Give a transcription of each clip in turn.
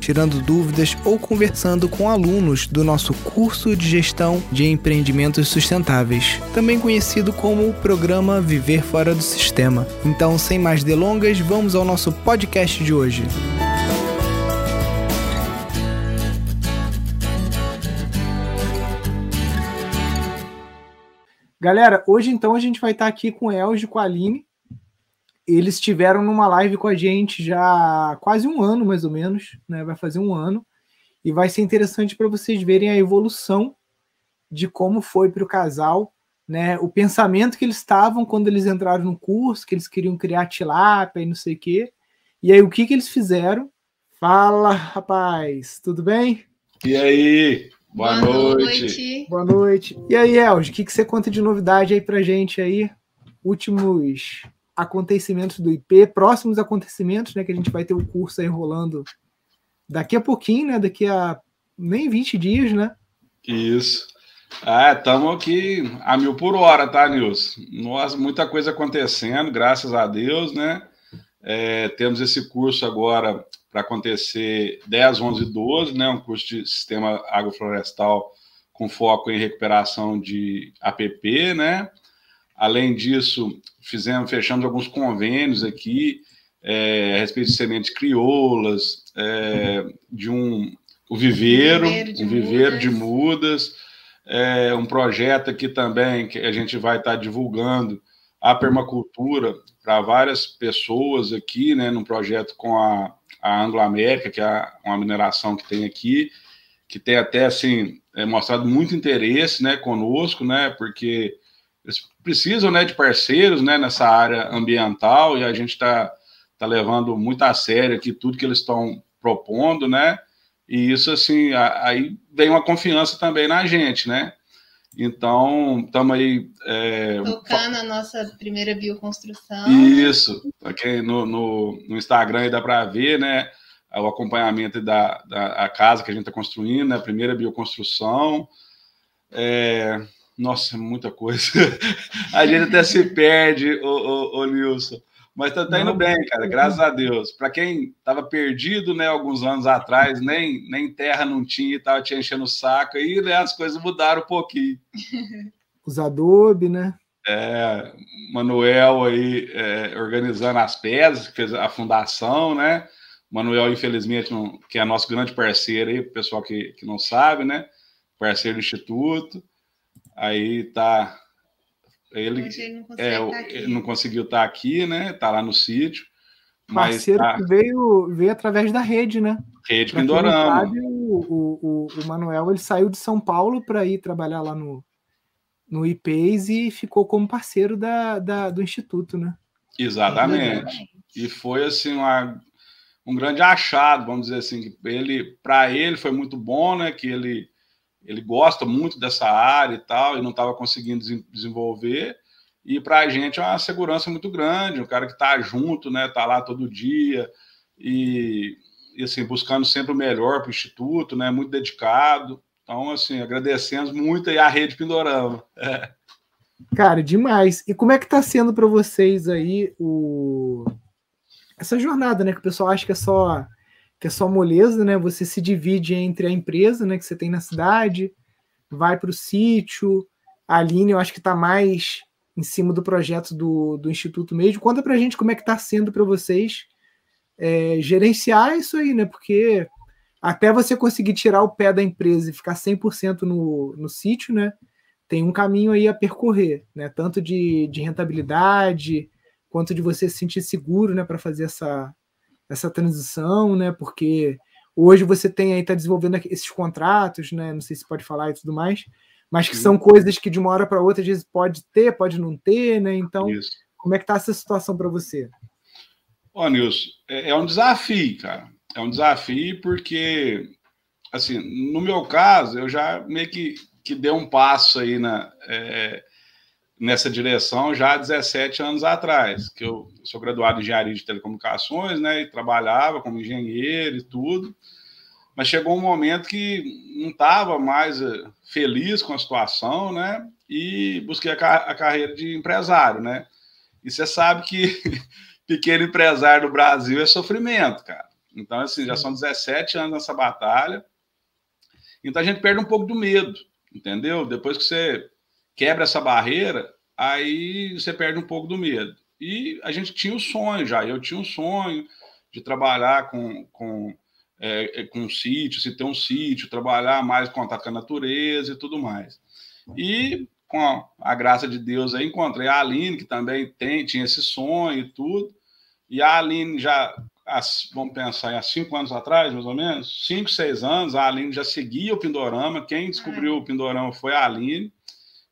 tirando dúvidas ou conversando com alunos do nosso curso de gestão de empreendimentos sustentáveis, também conhecido como o programa Viver Fora do Sistema. Então, sem mais delongas, vamos ao nosso podcast de hoje. Galera, hoje então a gente vai estar aqui com o Elge com a Aline eles estiveram numa live com a gente já há quase um ano, mais ou menos, né? Vai fazer um ano. E vai ser interessante para vocês verem a evolução de como foi para o casal, né? O pensamento que eles estavam quando eles entraram no curso, que eles queriam criar tilápia e não sei o quê. E aí, o que, que eles fizeram? Fala, rapaz, tudo bem? E aí? Boa, Boa noite. noite. Boa noite. E aí, Elge, o que, que você conta de novidade aí pra gente aí? Últimos acontecimentos do IP, próximos acontecimentos, né? Que a gente vai ter o curso aí rolando daqui a pouquinho, né? Daqui a nem 20 dias, né? Isso. É, estamos aqui a mil por hora, tá, Nilson? Nossa, muita coisa acontecendo, graças a Deus, né? É, temos esse curso agora para acontecer 10, 11 e 12, né? Um curso de sistema agroflorestal com foco em recuperação de APP, né? Além disso, fizemos, fechamos alguns convênios aqui é, a respeito de sementes crioulas, é, de um o viveiro, viveiro de um viveiro mudas. de mudas, é, um projeto aqui também que a gente vai estar divulgando a permacultura para várias pessoas aqui, né, num projeto com a, a Anglo América, que é uma mineração que tem aqui, que tem até assim é, mostrado muito interesse, né, conosco, né, porque precisam né, de parceiros né, nessa área ambiental e a gente está tá levando muito a sério aqui tudo que eles estão propondo, né? E isso, assim, aí vem uma confiança também na gente, né? Então, estamos aí. É, Tocando a nossa primeira bioconstrução. Isso. Aqui no, no, no Instagram aí dá para ver, né? O acompanhamento da, da casa que a gente está construindo, né? A primeira bioconstrução. É, nossa, muita coisa. A gente até se perde, ô, ô, ô Nilson. Mas tá, tá indo bem, cara, graças a Deus. Para quem estava perdido, né, alguns anos atrás, nem, nem terra não tinha, estava te enchendo o saco, aí né, as coisas mudaram um pouquinho. Os adobe, né? É, Manuel aí é, organizando as pedras, que fez a fundação, né? Manuel, infelizmente, não, que é nosso grande parceiro aí, o pessoal que, que não sabe, né? Parceiro do Instituto. Aí tá. Ele, ele, não, é, tá ele não conseguiu estar tá aqui, né? Tá lá no sítio. Mas Parceiro tá... que veio, veio através da rede, né? Rede pra Pindorama. Sabe, o, o, o, Manuel ele saiu de São Paulo para ir trabalhar lá no, no IPES e ficou como parceiro da, da do Instituto, né? Exatamente. E foi assim uma, um grande achado, vamos dizer assim, ele para ele foi muito bom, né? Que ele ele gosta muito dessa área e tal, e não estava conseguindo desenvolver. E para a gente é uma segurança muito grande, um cara que está junto, né, está lá todo dia e, e, assim buscando sempre o melhor para o instituto, né, muito dedicado. Então, assim, agradecemos muito aí a rede Pindorama. É. Cara, demais. E como é que está sendo para vocês aí o essa jornada, né, que o pessoal acha que é só que é só moleza, né? Você se divide entre a empresa, né, que você tem na cidade, vai para o sítio. A Aline, eu acho que está mais em cima do projeto do, do Instituto mesmo. Conta para a gente como é que está sendo para vocês é, gerenciar isso aí, né? Porque até você conseguir tirar o pé da empresa e ficar 100% no, no sítio, né? Tem um caminho aí a percorrer, né? Tanto de, de rentabilidade, quanto de você se sentir seguro, né? Para fazer essa, essa transição, né? Porque hoje você tem aí, está desenvolvendo esses contratos, né? Não sei se pode falar e tudo mais, mas que Sim. são coisas que de uma hora para outra, às vezes pode ter, pode não ter, né? Então, Isso. como é que está essa situação para você? Ó, Nilson, é, é um desafio, cara. É um desafio porque, assim, no meu caso, eu já meio que, que dei um passo aí na. É, nessa direção já há 17 anos atrás, que eu sou graduado em engenharia de telecomunicações, né, e trabalhava como engenheiro e tudo, mas chegou um momento que não estava mais eh, feliz com a situação, né, e busquei a, a carreira de empresário, né, e você sabe que pequeno empresário do Brasil é sofrimento, cara. Então, assim, já são 17 anos nessa batalha, então a gente perde um pouco do medo, entendeu? Depois que você quebra essa barreira, aí você perde um pouco do medo. E a gente tinha o sonho já, eu tinha um sonho de trabalhar com, com, é, é com um sítio, se ter um sítio, trabalhar mais contato com a natureza e tudo mais. E com a, a, graça de Deus aí encontrei a Aline, que também tem, tinha esse sonho e tudo. E a Aline já, vamos pensar, há cinco anos atrás, mais ou menos, cinco, seis anos, a Aline já seguia o Pindorama. Quem descobriu o Pindorama foi a Aline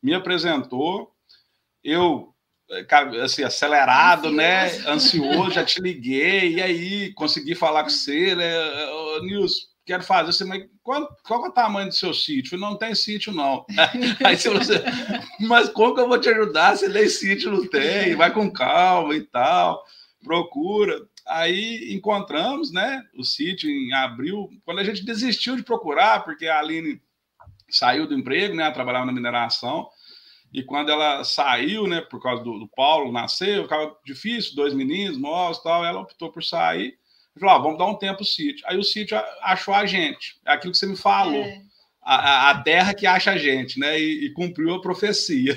me apresentou, eu eh, assim, acelerado, né? Ansioso. né? Ansioso, já te liguei, e aí consegui falar com você, né? Nilson, quero fazer, você, mas qual, qual é o tamanho do seu sítio? Não tem sítio, não. aí você falou assim, mas como que eu vou te ajudar? Você nem sítio não tem, vai com calma e tal, procura. Aí encontramos, né, o sítio em abril, quando a gente desistiu de procurar, porque a Aline saiu do emprego, né? Ela trabalhava na mineração. E quando ela saiu, né, por causa do, do Paulo nascer, ficava difícil, dois meninos novos tal, ela optou por sair. E falou: ah, vamos dar um tempo o sítio. Aí o sítio achou a gente. É aquilo que você me falou. É. A, a, terra que acha a gente, né? E, e cumpriu a profecia.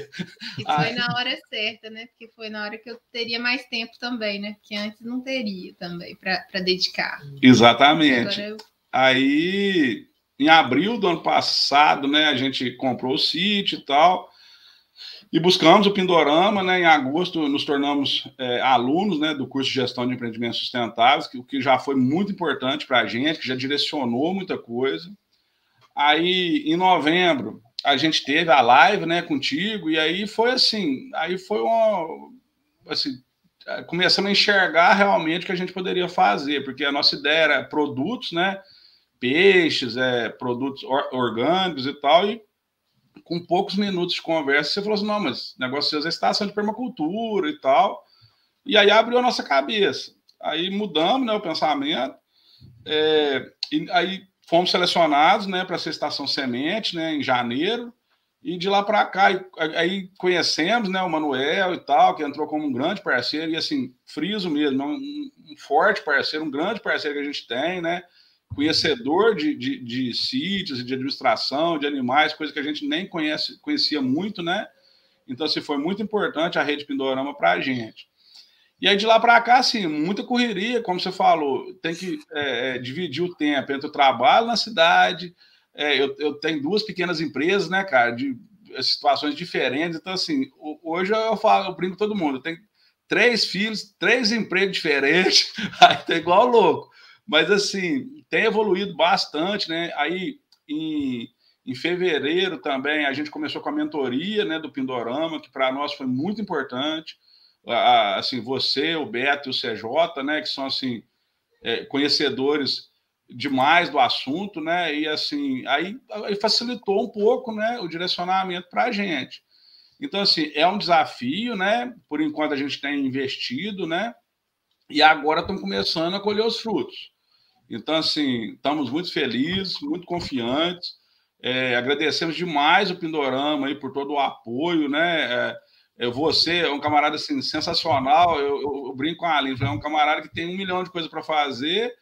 E foi Aí... na hora certa, né? Porque foi na hora que eu teria mais tempo também, né? Porque antes não teria também para dedicar. Exatamente. Eu... Aí em abril do ano passado, né, a gente comprou o sítio e tal, e buscamos o Pindorama, né, em agosto nos tornamos é, alunos, né, do curso de Gestão de Empreendimentos Sustentáveis, o que já foi muito importante para a gente, que já direcionou muita coisa. Aí, em novembro, a gente teve a live, né, contigo, e aí foi assim, aí foi uma, assim, começamos a enxergar realmente o que a gente poderia fazer, porque a nossa ideia era produtos, né, peixes, é, produtos orgânicos e tal, e com poucos minutos de conversa, você falou assim: não, mas negócio de estação de permacultura e tal. E aí abriu a nossa cabeça. Aí mudamos né, o pensamento, é, e aí fomos selecionados né, para ser estação semente né, em janeiro. E de lá para cá, aí conhecemos né, o Manuel e tal, que entrou como um grande parceiro, e assim, friso mesmo, um, um forte parceiro, um grande parceiro que a gente tem, né? Conhecedor de, de, de sítios, de administração, de animais, coisa que a gente nem conhece, conhecia muito, né? Então, assim, foi muito importante a rede Pindorama para a gente. E aí, de lá para cá, assim, muita correria, como você falou, tem que é, é, dividir o tempo entre o trabalho na cidade. É, eu, eu tenho duas pequenas empresas, né, cara, de situações diferentes. Então, assim, hoje eu falo, eu brinco todo mundo, tenho três filhos, três empregos diferentes, aí tá igual louco. Mas, assim, tem evoluído bastante, né? Aí, em, em fevereiro também, a gente começou com a mentoria né, do Pindorama, que para nós foi muito importante. Assim, você, o Beto e o CJ, né, que são, assim, é, conhecedores demais do assunto, né? E assim, aí, aí, facilitou um pouco, né, o direcionamento para a gente. Então, assim, é um desafio, né? Por enquanto a gente tem investido, né? E agora estão começando a colher os frutos. Então, assim, estamos muito felizes, muito confiantes. É, agradecemos demais o Pindorama aí por todo o apoio, né? É, você é um camarada assim, sensacional. Eu, eu, eu brinco com a Aline, é um camarada que tem um milhão de coisas para fazer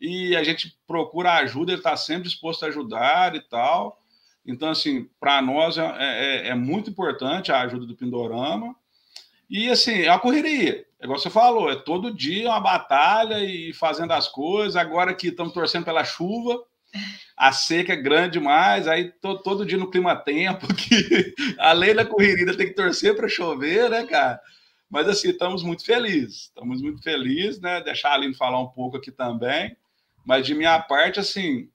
e a gente procura ajuda, ele está sempre disposto a ajudar e tal. Então, assim, para nós é, é, é, muito importante a ajuda do Pindorama. E, assim, é uma correria. É igual você falou, é todo dia uma batalha e fazendo as coisas. Agora que estamos torcendo pela chuva, a seca é grande demais, aí tô, todo dia no clima-tempo, que além da corrida tem que torcer para chover, né, cara? Mas assim, estamos muito felizes, estamos muito felizes, né? Deixar a Aline falar um pouco aqui também. Mas de minha parte, assim,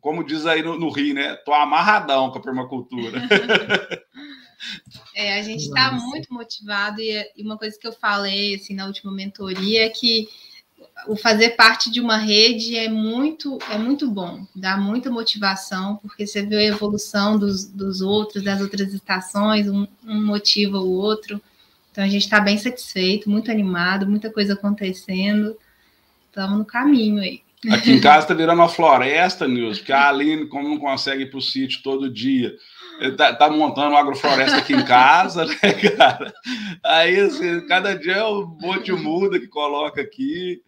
como diz aí no, no Rio, né? Tô amarradão com a permacultura. É, a gente está muito motivado e, e, uma coisa que eu falei assim na última mentoria é que o fazer parte de uma rede é muito é muito bom, dá muita motivação, porque você vê a evolução dos, dos outros, das outras estações, um, um motiva o outro. Então a gente está bem satisfeito, muito animado, muita coisa acontecendo. Estamos no caminho aí. Aqui em casa está virando uma floresta, Nilson, porque a Aline, como não consegue ir para o sítio todo dia, tá, tá, montando uma agrofloresta aqui em casa, né, cara? Aí, assim, cada dia é um monte de muda que coloca aqui.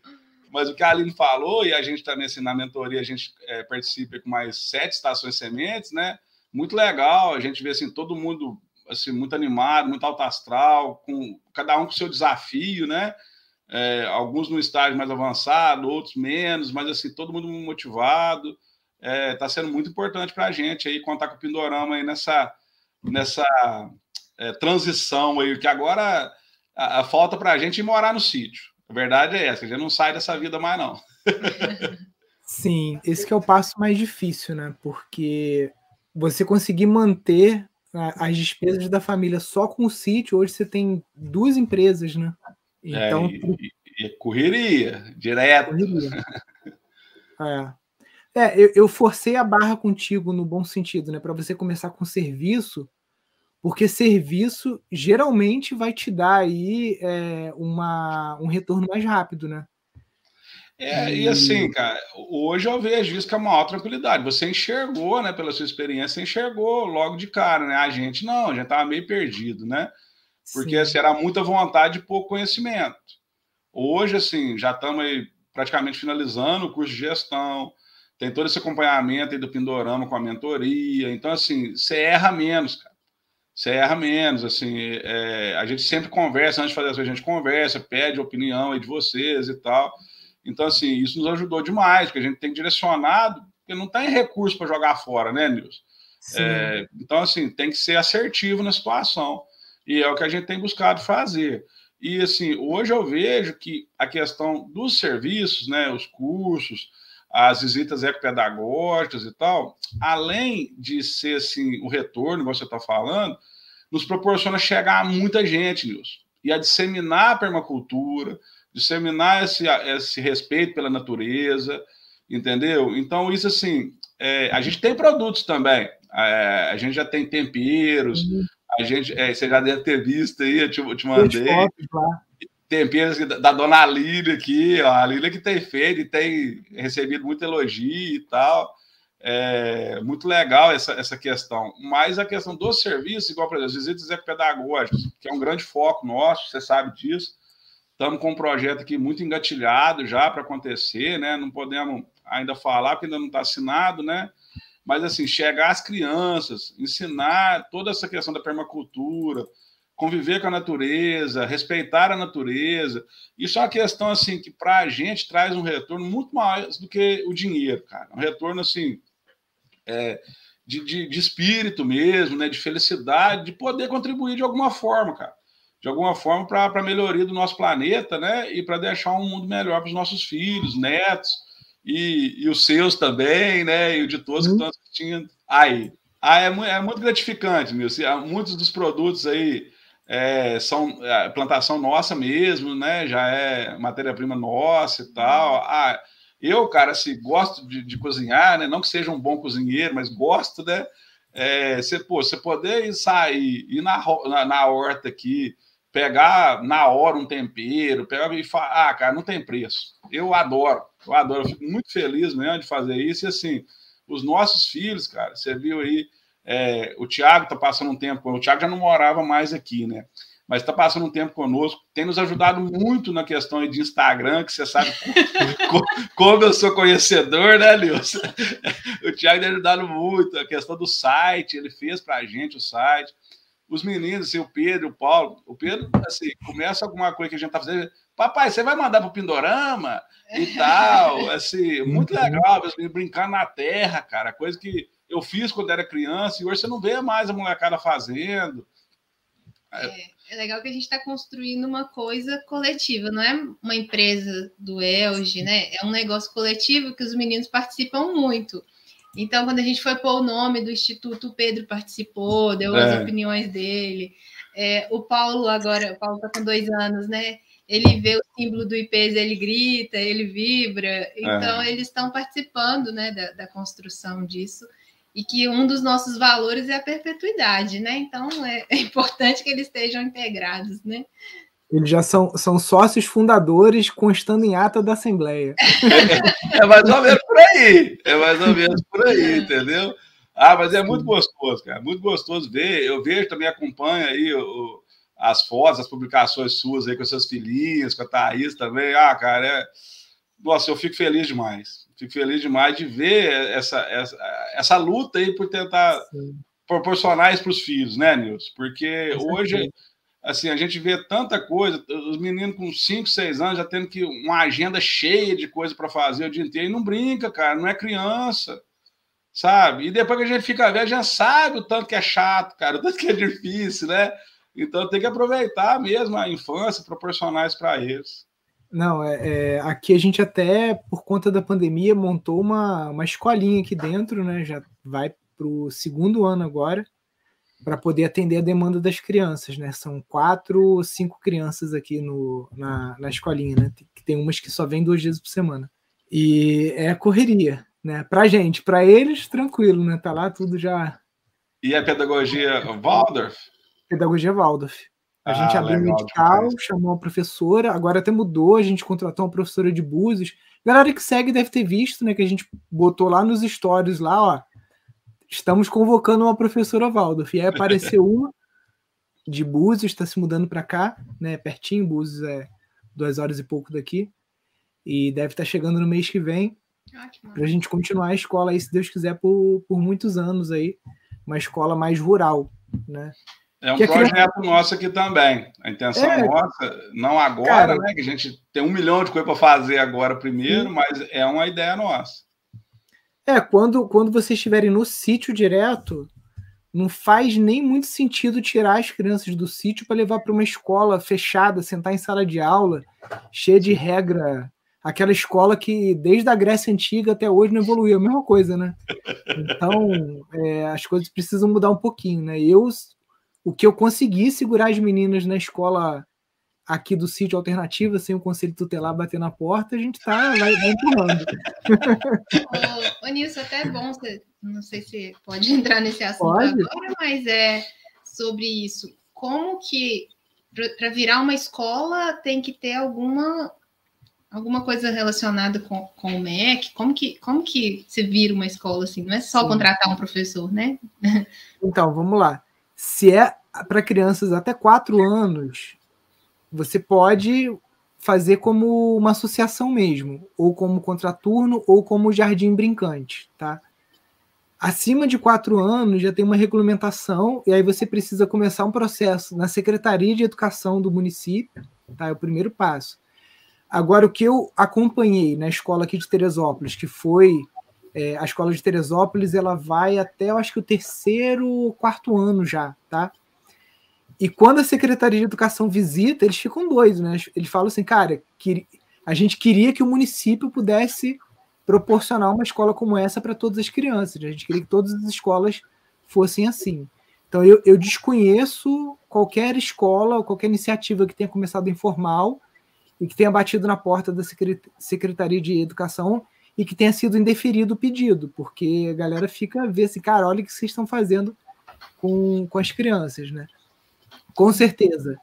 Mas o que a Aline falou, e a gente também, assim, na mentoria, a gente é, participa com mais sete estações sementes, né? Muito legal, a gente vê, assim, todo mundo, assim, muito animado, muito alto astral, com cada um com seu desafio, né? É, alguns no estágio mais avançado, outros menos, mas, assim, todo mundo motivado. Está é, tá sendo muito importante para a gente aí contar com o Pindorama aí nessa, nessa é, transição aí, que agora a, a falta para a gente ir morar no sítio. A verdade é essa, a gente não sai dessa vida mais, não. Sim, esse que é o passo mais difícil, né? Porque você conseguir manter as despesas da família só com o sítio, hoje você tem duas empresas, né? É, então, é, e, e correria, direto. Correria. É. É, eu, eu, forcei a barra contigo no bom sentido, né? Para você começar com serviço, porque serviço geralmente vai te dar aí é, uma, um retorno mais rápido, né? É, e... e assim, cara, hoje eu vejo isso com a maior tranquilidade. Você enxergou, né, pela sua experiência, enxergou logo de cara, né? A gente não, a gente tava meio perdido, né? Porque assim, era muita vontade e pouco conhecimento. Hoje, assim, já estamos aí praticamente finalizando o curso de gestão, tem todo esse acompanhamento aí do Pindorama com a mentoria. Então, assim, você erra menos, cara você erra menos, assim, é, a gente sempre conversa, antes de fazer as coisas, a gente conversa, pede opinião aí de vocês e tal. Então, assim, isso nos ajudou demais, porque a gente tem direcionado, porque não tem recurso para jogar fora, né, Nilson? É, então, assim, tem que ser assertivo na situação. E é o que a gente tem buscado fazer. E, assim, hoje eu vejo que a questão dos serviços, né, os cursos, as visitas ecopedagógicas e tal, além de ser, assim, o retorno você está falando, nos proporciona chegar a muita gente, Nilson, e a disseminar a permacultura, disseminar esse, esse respeito pela natureza, entendeu? Então, isso assim, é, a gente tem produtos também, é, a gente já tem temperos, uhum. A gente, é, você já deve ter visto aí, eu te, eu te mandei. Temperos da dona Lília aqui, ó, a Lília que tem feito e tem recebido muito elogio e tal. É muito legal essa, essa questão. Mas a questão do serviço, igual, exemplo, as visitas ecopedagógicas, que é um grande foco nosso, você sabe disso. Estamos com um projeto aqui muito engatilhado já para acontecer, né? Não podemos ainda falar, porque ainda não está assinado, né? Mas, assim, chegar às crianças, ensinar toda essa questão da permacultura, conviver com a natureza, respeitar a natureza. Isso é uma questão, assim, que para a gente traz um retorno muito mais do que o dinheiro, cara. Um retorno, assim, é, de, de, de, espírito mesmo, né, de felicidade, de poder contribuir de alguma forma, cara. De alguma forma para a melhoria do nosso planeta, né? E para deixar um mundo melhor para os nossos filhos, netos e, e, os seus também, né? E o de todos uhum. que estão assistindo. Aí. Ah, é, é muito gratificante, meu. Muitos dos produtos aí é, são é, plantação nossa mesmo, né? Já é matéria-prima nossa e tal. Ah, eu, cara, assim, gosto de, de, cozinhar, né? Não que seja um bom cozinheiro, mas gosto, né? É, você, pô, você poder sair, ir na, na, na, horta aqui, pegar na hora um tempero, pegar e falar, ah, cara, não tem preço. Eu adoro, eu adoro, eu fico muito feliz mesmo de fazer isso. E assim, os nossos filhos, cara, você viu aí, é, o Thiago tá passando um tempo, o Thiago já não morava mais aqui, né? mas está passando um tempo conosco, tem nos ajudado muito na questão de Instagram, que você sabe como, como eu sou conhecedor, né, Nilson? O Thiago tem ajudado muito, a questão do site, ele fez para a gente o site. Os meninos, assim, o Pedro, o Paulo, o Pedro, assim, começa alguma coisa que a gente está fazendo, papai, você vai mandar para o Pindorama e tal, assim, muito legal, brincando na terra, cara, coisa que eu fiz quando era criança e hoje você não vê mais a molecada fazendo. É. É legal que a gente está construindo uma coisa coletiva, não é uma empresa do Elge, né? É um negócio coletivo que os meninos participam muito. Então, quando a gente foi pôr o nome do Instituto, o Pedro participou, deu é. as opiniões dele. É, o Paulo agora, o Paulo está com dois anos, né? Ele vê o símbolo do IPES, ele grita, ele vibra. Então, é. eles estão participando né, da, da, construção disso. E que um dos nossos valores é a perpetuidade, né? Então, é, é importante que eles estejam integrados, né? Eles já são, são sócios fundadores, constando em ata da Assembleia. É, é mais ou menos por aí. É mais ou menos por aí, entendeu? Ah, mas é muito gostoso, cara. Muito gostoso ver. Eu vejo, também acompanho aí o, as fotos, as publicações suas aí com seus filhinhos, com a Thaís também. Ah, cara, é... Nossa, eu fico feliz demais. Fico feliz demais de ver essa, essa, essa luta aí por tentar Sim. proporcionar isso para os filhos, né, Nilson? Porque hoje, assim, a gente vê tanta coisa, os meninos com 5, 6 anos já tendo que uma agenda cheia de coisa para fazer o dia inteiro, e não brinca, cara, não é criança sabe? E depois que a gente fica velho, já sabe o tanto que é chato, cara, o tanto que é difícil, né? Então tem que aproveitar mesmo a infância, proporcionar isso para eles. Não, é, é, aqui a gente até, por conta da pandemia, montou uma, uma escolinha aqui dentro, né? Já vai para o segundo ano agora, para poder atender a demanda das crianças, né? São quatro, cinco crianças aqui no, na, na escolinha, né? Tem, tem umas que só vêm duas vezes por semana. E é correria, né? Para gente, para eles, tranquilo, né? Tá lá tudo já. E a pedagogia Waldorf? Pedagogia Waldorf. A ah, gente abriu o edital, chamou a professora, agora até mudou, a gente contratou uma professora de Búzios. Galera que segue deve ter visto, né? Que a gente botou lá nos stories lá, ó. Estamos convocando uma professora Waldorf. E aí apareceu uma de Búzios, está se mudando para cá, né? Pertinho, Búzios é duas horas e pouco daqui. E deve estar tá chegando no mês que vem. Ah, para a gente continuar a escola aí, se Deus quiser, por, por muitos anos aí. Uma escola mais rural, né? É um que projeto criança... nosso aqui também. A intenção é, nossa, não agora, cara, né? Que a gente tem um milhão de coisas para fazer agora primeiro, sim. mas é uma ideia nossa. É, quando, quando vocês estiverem no sítio direto, não faz nem muito sentido tirar as crianças do sítio para levar para uma escola fechada, sentar em sala de aula, cheia de regra. Aquela escola que desde a Grécia Antiga até hoje não evoluiu, a mesma coisa, né? Então, é, as coisas precisam mudar um pouquinho, né? Eu o que eu consegui segurar as meninas na escola aqui do sítio alternativa, sem o conselho tutelar bater na porta, a gente tá vai, vai empurrando. ô, ô Nilson, até é bom, você, não sei se pode entrar nesse assunto pode. agora, mas é sobre isso. Como que para virar uma escola tem que ter alguma alguma coisa relacionada com, com o MEC? Como que, como que se vira uma escola assim? Não é só contratar um professor, né? Então, vamos lá. Se é para crianças até 4 anos, você pode fazer como uma associação mesmo, ou como contraturno, ou como jardim brincante, tá? Acima de quatro anos já tem uma regulamentação, e aí você precisa começar um processo na Secretaria de Educação do município, tá? É o primeiro passo. Agora, o que eu acompanhei na escola aqui de Teresópolis, que foi é, a escola de Teresópolis ela vai até, eu acho que o terceiro, quarto ano já, tá? E quando a Secretaria de Educação visita, eles ficam doidos, né? Eles falam assim, cara, que a gente queria que o município pudesse proporcionar uma escola como essa para todas as crianças. A gente queria que todas as escolas fossem assim. Então eu, eu desconheço qualquer escola, qualquer iniciativa que tenha começado informal e que tenha batido na porta da Secretaria de Educação e que tenha sido indeferido o pedido, porque a galera fica a ver assim, cara, olha o que vocês estão fazendo com, com as crianças, né? Com certeza.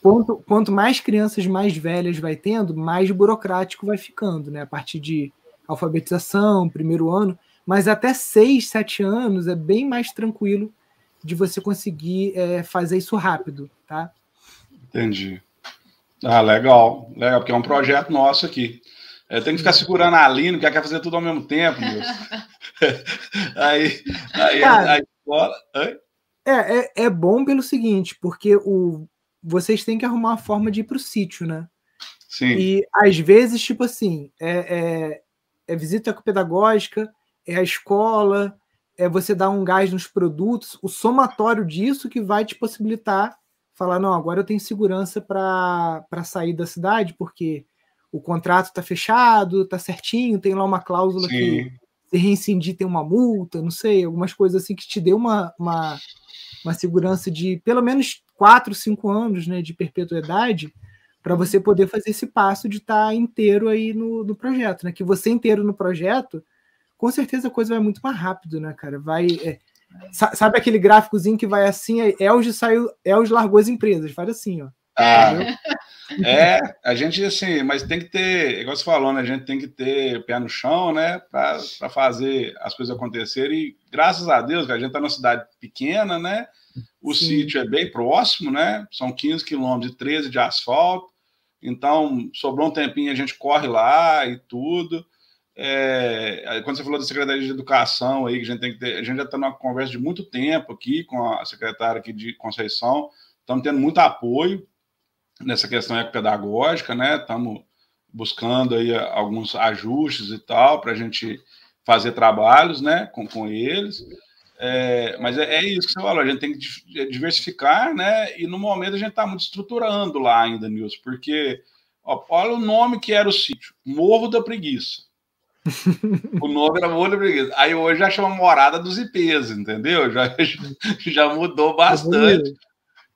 Quanto, quanto mais crianças mais velhas vai tendo, mais burocrático vai ficando, né? A partir de alfabetização, primeiro ano, mas até seis, sete anos é bem mais tranquilo de você conseguir é, fazer isso rápido, tá? Entendi. Ah, legal, legal, porque é um projeto nosso aqui. É, tem que ficar segurando a Aline, que quer fazer tudo ao mesmo tempo, aí, aí Cara, a escola. É, é, é bom pelo seguinte, porque o, vocês têm que arrumar uma forma de ir para o sítio, né? Sim. E às vezes, tipo assim, é, é, é visita pedagógica, é a escola, é você dar um gás nos produtos, o somatório disso que vai te possibilitar falar, não, agora eu tenho segurança para sair da cidade, porque o contrato está fechado, está certinho, tem lá uma cláusula Sim. que se reincindir tem uma multa, não sei, algumas coisas assim que te dê uma, uma, uma segurança de pelo menos quatro, cinco anos né, de perpetuidade, para você poder fazer esse passo de estar tá inteiro aí no, no projeto, né? Que você inteiro no projeto, com certeza a coisa vai muito mais rápido, né, cara? Vai. É, sabe aquele gráficozinho que vai assim, é, Elge saiu, Elge largou as empresas, faz assim, ó. Ah, é, a gente assim, mas tem que ter, igual você falou, né? A gente tem que ter pé no chão, né? Para fazer as coisas acontecerem. E graças a Deus, a gente está numa cidade pequena, né? O Sim. sítio é bem próximo, né? São 15 quilômetros e 13 de asfalto. Então, sobrou um tempinho, a gente corre lá e tudo. É, quando você falou da Secretaria de Educação aí, que a gente tem que ter, a gente já está numa conversa de muito tempo aqui com a secretária aqui de Conceição, estamos tendo muito apoio nessa questão pedagógica, né? Estamos buscando aí alguns ajustes e tal para a gente fazer trabalhos, né, com, com eles. É, mas é, é, isso que você falou, a gente tem que é, diversificar, né? E no momento a gente está muito estruturando lá ainda, Nilson, porque ó, olha o nome que era o sítio: Morro da Preguiça. o nome era Morro da Preguiça. Aí hoje já chama Morada dos IPs, entendeu? Já, já mudou bastante.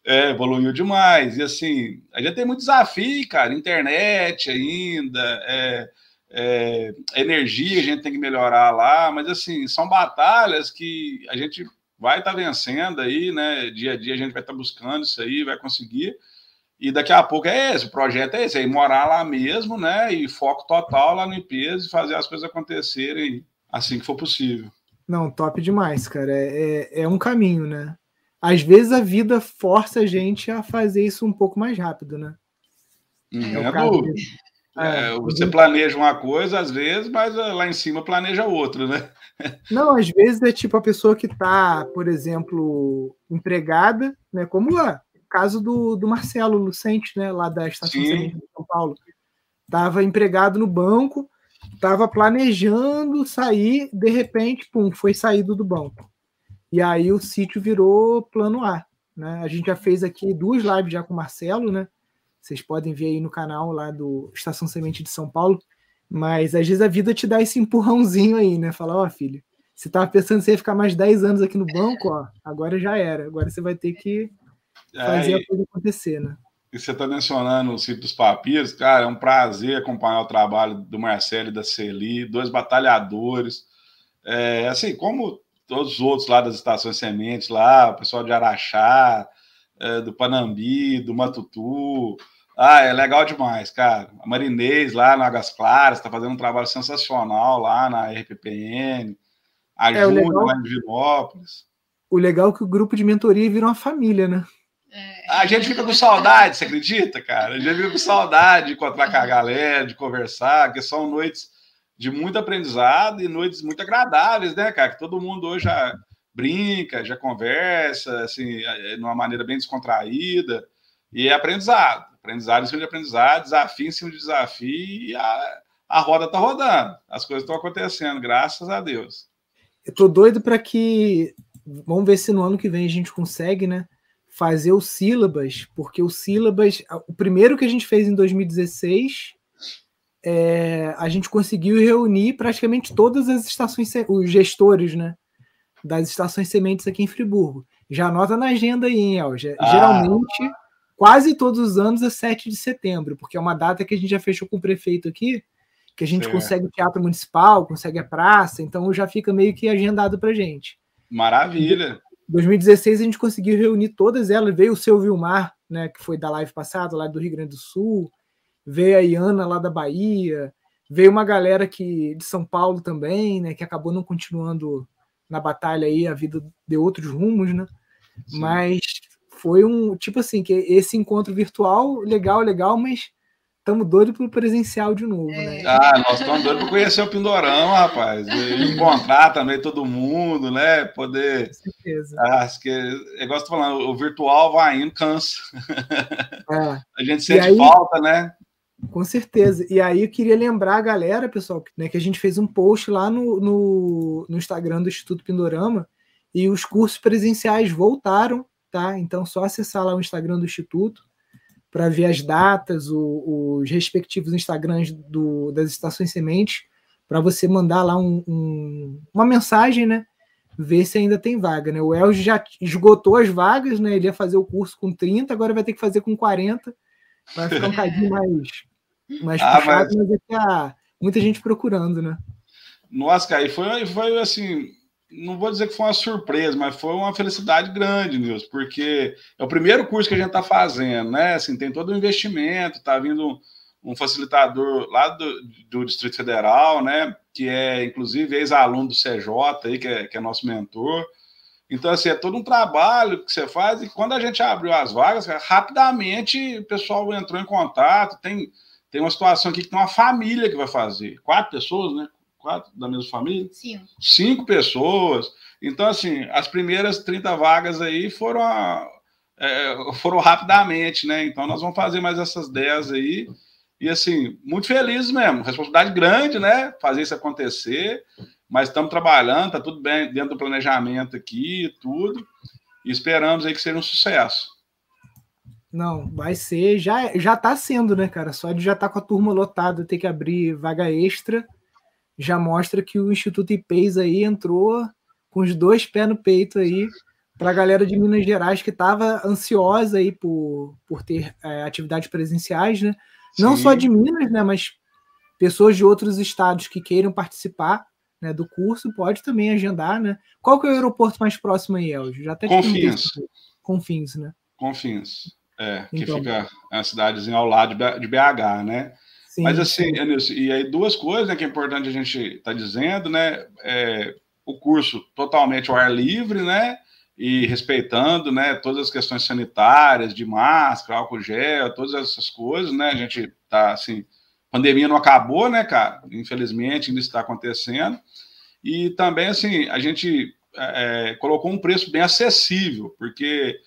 É, evoluiu demais. E assim, a gente tem muito desafio, cara. Internet ainda, é, é, energia a gente tem que melhorar lá, mas assim, são batalhas que a gente vai estar tá vencendo aí, né? Dia a dia a gente vai estar tá buscando isso aí, vai conseguir. E daqui a pouco é esse, o projeto é esse, é morar lá mesmo, né? E foco total lá no IPES e fazer as coisas acontecerem assim que for possível. Não, top demais, cara. É, é, é um caminho, né? Às vezes a vida força a gente a fazer isso um pouco mais rápido, né? Hum, é, é, é, você planeja uma coisa às vezes, mas ah, lá em cima planeja outra, né? Não, às vezes é tipo a pessoa que está, por exemplo, empregada, né? Como o caso do, do Marcelo Lucente, né? Lá da Estação de São Paulo. Estava empregado no banco, estava planejando sair, de repente, pum, foi saído do banco. E aí o sítio virou plano A. Né? A gente já fez aqui duas lives já com o Marcelo, né? Vocês podem ver aí no canal lá do Estação Semente de São Paulo. Mas às vezes a vida te dá esse empurrãozinho aí, né? Falar, ó, oh, filho, você tava pensando que você ia ficar mais 10 anos aqui no banco, ó, agora já era. Agora você vai ter que fazer é, e, a coisa acontecer, né? E você está mencionando o sítio dos papiros, cara, é um prazer acompanhar o trabalho do Marcelo e da Celi, dois batalhadores. É, assim, como todos os outros lá das estações sementes, lá, o pessoal de Araxá, é, do Panambi, do Matutu. Ah, é legal demais, cara. A Marinês lá no Águas Claras está fazendo um trabalho sensacional lá na RPPN. A é, Júnior lá em Vinópolis. O legal é que o grupo de mentoria virou uma família, né? É. A gente fica com saudade, você acredita, cara? A gente fica com saudade de encontrar com a galera, de conversar, que são noites de muito aprendizado e noites muito agradáveis, né, cara? Que todo mundo hoje já brinca, já conversa, assim, de uma maneira bem descontraída. E é aprendizado, aprendizado em cima de aprendizado, desafio em cima de desafio, e a, a roda tá rodando, as coisas estão acontecendo, graças a Deus. Eu tô doido para que, vamos ver se no ano que vem a gente consegue, né, fazer o sílabas, porque o sílabas, o primeiro que a gente fez em 2016 é, a gente conseguiu reunir praticamente todas as estações, os gestores, né? Das estações sementes aqui em Friburgo. Já anota na agenda aí, hein, El? Ah. Geralmente, quase todos os anos é 7 de setembro, porque é uma data que a gente já fechou com o prefeito aqui, que a gente consegue o teatro municipal, consegue a praça, então já fica meio que agendado pra gente. Maravilha! Em 2016 a gente conseguiu reunir todas elas, veio o seu Vilmar, né, que foi da live passada, lá do Rio Grande do Sul, veio a Iana lá da Bahia, veio uma galera que de São Paulo também, né, que acabou não continuando na batalha aí, a vida de outros rumos, né? Sim. Mas foi um tipo assim, que esse encontro virtual, legal, legal, mas estamos doidos para o presencial de novo, né? Ah, nós estamos doidos para conhecer o Pindorama, rapaz. E encontrar também todo mundo, né? Poder. Com certeza. Ah, acho que, é igual você tá falando, o virtual vai indo, cansa. É. A gente sente aí, falta, né? Com certeza. E aí eu queria lembrar a galera, pessoal, né, que a gente fez um post lá no, no, no Instagram do Instituto Pindorama e os cursos presenciais voltaram, tá? Então só acessar lá o Instagram do Instituto para ver as datas, o, os respectivos Instagrams do, das estações sementes, para você mandar lá um, um, uma mensagem, né? Ver se ainda tem vaga, né? O Elge já esgotou as vagas, né? Ele ia fazer o curso com 30, agora vai ter que fazer com 40 Vai ficar um cadinho mais, mais ah, puxado, mas, mas é que há muita gente procurando, né? Nossa, cara, e foi, foi assim, não vou dizer que foi uma surpresa, mas foi uma felicidade grande, Nilson, porque é o primeiro curso que a gente está fazendo, né? Assim, tem todo o investimento, está vindo um facilitador lá do, do Distrito Federal, né? Que é, inclusive, ex-aluno do CJ aí, que é, que é nosso mentor. Então, assim, é todo um trabalho que você faz, e quando a gente abriu as vagas, rapidamente o pessoal entrou em contato. Tem, tem uma situação aqui que tem uma família que vai fazer, quatro pessoas, né? Quatro da mesma família? Cinco. Cinco pessoas. Então, assim, as primeiras 30 vagas aí foram, a, é, foram rapidamente, né? Então, nós vamos fazer mais essas 10 aí. E, assim, muito feliz mesmo. Responsabilidade grande, né? Fazer isso acontecer mas estamos trabalhando, está tudo bem dentro do planejamento aqui, tudo, e esperamos aí que seja um sucesso. Não, vai ser, já já está sendo, né, cara? Só de já estar tá com a turma lotada, ter que abrir vaga extra, já mostra que o Instituto IPES aí entrou com os dois pés no peito aí para a galera de Minas Gerais que estava ansiosa aí por, por ter é, atividades presenciais, né? Sim. Não só de Minas, né, mas pessoas de outros estados que queiram participar né, do curso, pode também agendar, né? Qual que é o aeroporto mais próximo aí, Elgio? Já até Confins. Confins, né? Confins. É, que então, fica a cidadezinha ao lado de BH, né? Sim, Mas assim, sim. e aí duas coisas né, que é importante a gente estar tá dizendo, né? É, o curso totalmente ao ar livre, né? E respeitando, né? Todas as questões sanitárias, de máscara, álcool gel, todas essas coisas, né? A gente tá assim pandemia não acabou, né, cara? Infelizmente, ainda está acontecendo. E também, assim, a gente é, é, colocou um preço bem acessível, porque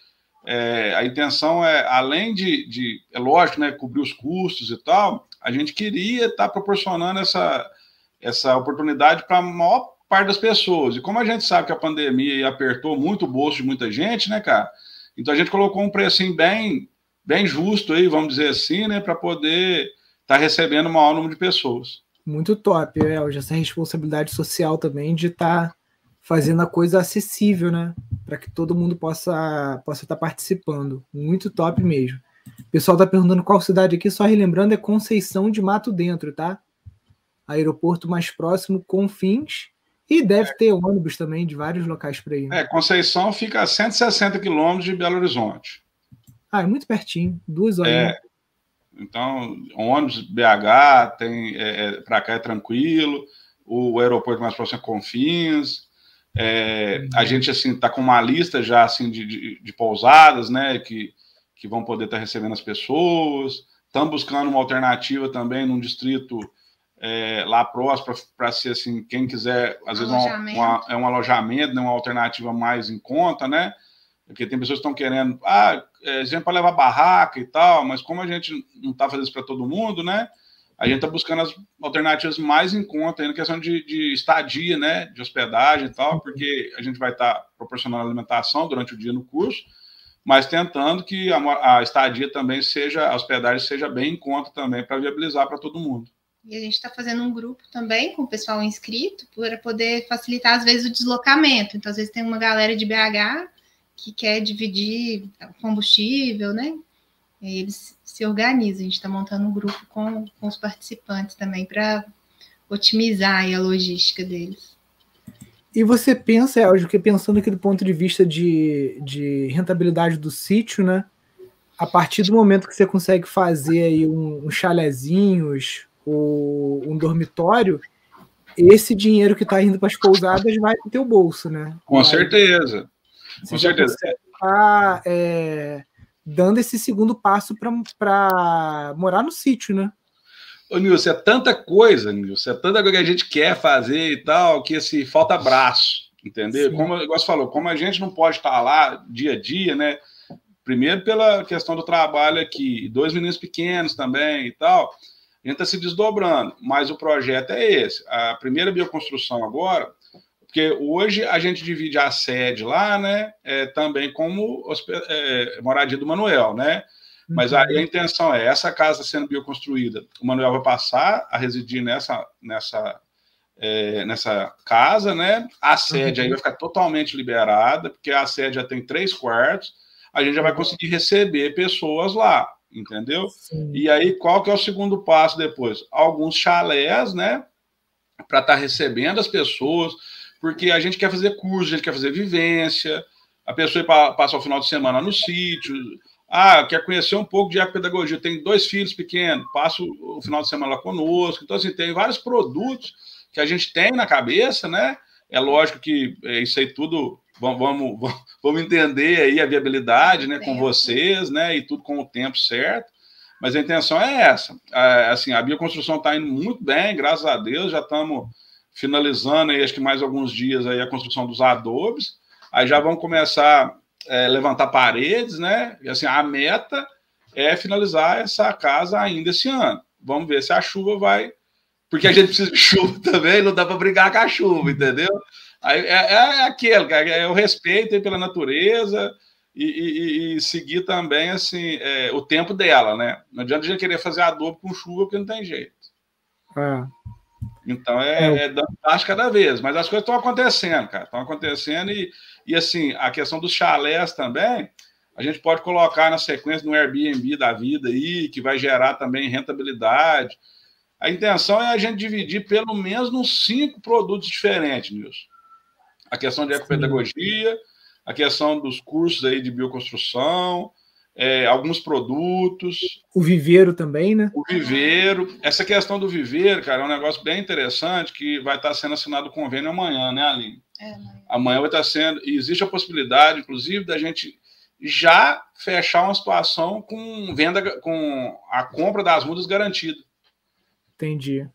é, a intenção é, além de, de, é lógico, né, cobrir os custos e tal, a gente queria estar tá proporcionando essa, essa oportunidade para a maior parte das pessoas. E como a gente sabe que a pandemia apertou muito o bolso de muita gente, né, cara? Então a gente colocou um preço bem, bem justo aí, vamos dizer assim, né, para poder está recebendo o maior número de pessoas. Muito top, Elja, essa responsabilidade social também de estar tá fazendo a coisa acessível, né? Para que todo mundo possa possa estar tá participando. Muito top mesmo. O pessoal está perguntando qual cidade aqui, só relembrando, é Conceição de Mato Dentro, tá? Aeroporto mais próximo, Confins. E deve é. ter ônibus também de vários locais para ir. Né? É, Conceição fica a 160 quilômetros de Belo Horizonte. Ah, é muito pertinho, duas horas. É, então, ônibus BH, tem é, é para cá é tranquilo, o, aeroporto mais próximo é Confins. É, a gente assim está com uma lista já assim de, de, de, pousadas, né, que, que vão poder estar tá recebendo as pessoas. Estamos buscando uma alternativa também num distrito é, lá próximo para ser assim, quem quiser, às vezes uma, uma, é um alojamento, né, uma alternativa mais em conta, né? Porque tem pessoas que estão querendo, ah, é, a gente pode levar barraca e tal, mas como a gente não está fazendo isso para todo mundo, né? A gente está buscando as alternativas mais em conta, na questão de, de, estadia, né? De hospedagem e tal, porque a gente vai estar tá proporcionando alimentação durante o dia no curso, mas tentando que a, a estadia também seja, a hospedagem seja bem em conta também, para viabilizar para todo mundo. E a gente está fazendo um grupo também com o pessoal inscrito para poder facilitar, às vezes, o deslocamento. Então, às vezes, tem uma galera de BH que quer dividir combustível, né? Eles se organizam. A gente está montando um grupo com, com os participantes também para otimizar a logística deles. E você pensa, Elgio, que pensando aqui do ponto de vista de, de rentabilidade do sítio, né? A partir do momento que você consegue fazer aí um, um chalezinhos ou um dormitório, esse dinheiro que está indo para as pousadas vai para o teu bolso, né? Com vai, certeza. Com certeza. Tá, é, dando esse segundo passo para morar no sítio, né? Ô, Nilson, é tanta coisa, Nilson, é tanta coisa que a gente quer fazer e tal, que assim, falta braço, entendeu? Sim. Como você falou, como a gente não pode estar lá dia a dia, né? Primeiro pela questão do trabalho aqui, dois meninos pequenos também e tal, a gente está se desdobrando, mas o projeto é esse. A primeira bioconstrução agora, porque hoje a gente divide a sede lá, né, é, também como é, moradia do Manuel, né? Mas uhum. aí a intenção é essa casa sendo bioconstruída, o Manuel vai passar a residir nessa nessa é, nessa casa, né? A sede uhum. aí vai ficar totalmente liberada, porque a sede já tem três quartos, a gente já vai conseguir receber pessoas lá. entendeu? Sim. E aí, qual que é o segundo passo depois? Alguns chalés, né? Para estar tá recebendo as pessoas, porque a gente quer fazer curso, a gente quer fazer vivência, a pessoa passa o final de semana no sítio, ah, quer conhecer um pouco de ecopedagogia, tem dois filhos pequenos, passa o final de semana lá conosco. Então, assim, tem vários produtos que a gente tem na cabeça, né? É lógico que é isso aí tudo vamos, vamos, vamos entender aí a viabilidade né, com vocês, né? E tudo com o tempo certo. Mas a intenção é essa. Assim, a bioconstrução está indo muito bem, graças a Deus, já estamos finalizando aí, acho que mais alguns dias aí a construção dos adobes. Aí já vamos começar é, levantar paredes, né? E assim, a meta é finalizar essa casa ainda esse ano. Vamos ver se a chuva vai porque a gente precisa de chuva também, não dá para brigar com a chuva, entendeu? Aí, é, é, é aquele, cara, é o respeito pela natureza e, e, e seguir também assim é, o tempo dela, né? Não adianta a gente querer fazer adobo com chuva, porque não tem jeito. É. Então é, é. é dando cada vez, mas as coisas estão acontecendo, cara, estão acontecendo e, e assim, a questão dos chalés também, a gente pode colocar na sequência no Airbnb da vida aí, que vai gerar também rentabilidade. A intenção é a gente dividir pelo menos nos cinco produtos diferentes, Nilson. A questão de ecopedagogia, a questão dos cursos aí de bioconstrução, é, alguns produtos. O viveiro também, né? O viveiro. Essa questão do viveiro, cara, é um negócio bem interessante que vai estar sendo assinado o convênio amanhã, né, Aline? É, amanhã vai estar sendo. E existe a possibilidade, inclusive, da gente já fechar uma situação com venda, com a compra das mudas garantida. Entendi.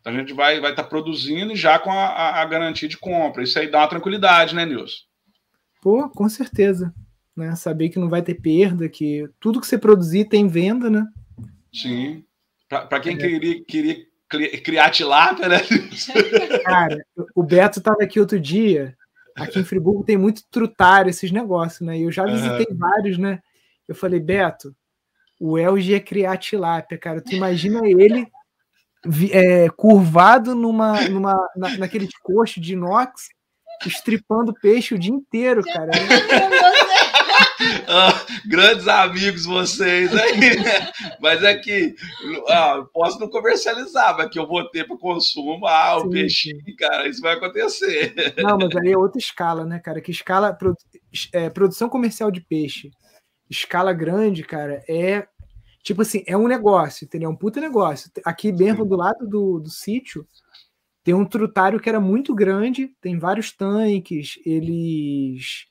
Então a gente vai estar vai tá produzindo já com a, a, a, garantia de compra. Isso aí dá uma tranquilidade, né, Nilson? Pô, com certeza. Né? Saber que não vai ter perda, que tudo que você produzir tem venda, né? Sim. Para quem é. queria, queria criar tilápia, né? Cara, o Beto estava aqui outro dia. Aqui em Friburgo tem muito trutário, esses negócios, né? E eu já visitei uhum. vários, né? Eu falei, Beto, o Elge ia criar tilápia, cara. Tu imagina ele é, curvado numa, numa, na, naquele coxo de inox, estripando peixe o dia inteiro, cara. Ah, grandes amigos vocês aí, né? Mas é que ah, posso não comercializar, mas que eu vou ter para consumo, ah, o peixe, cara, isso vai acontecer. Não, mas aí é outra escala, né, cara? Que escala, é, produção comercial de peixe, escala grande, cara, é Tipo assim, é um negócio, entendeu? É um puta negócio. Aqui mesmo do lado do, do sítio, tem um trutário que era muito grande, tem vários tanques, eles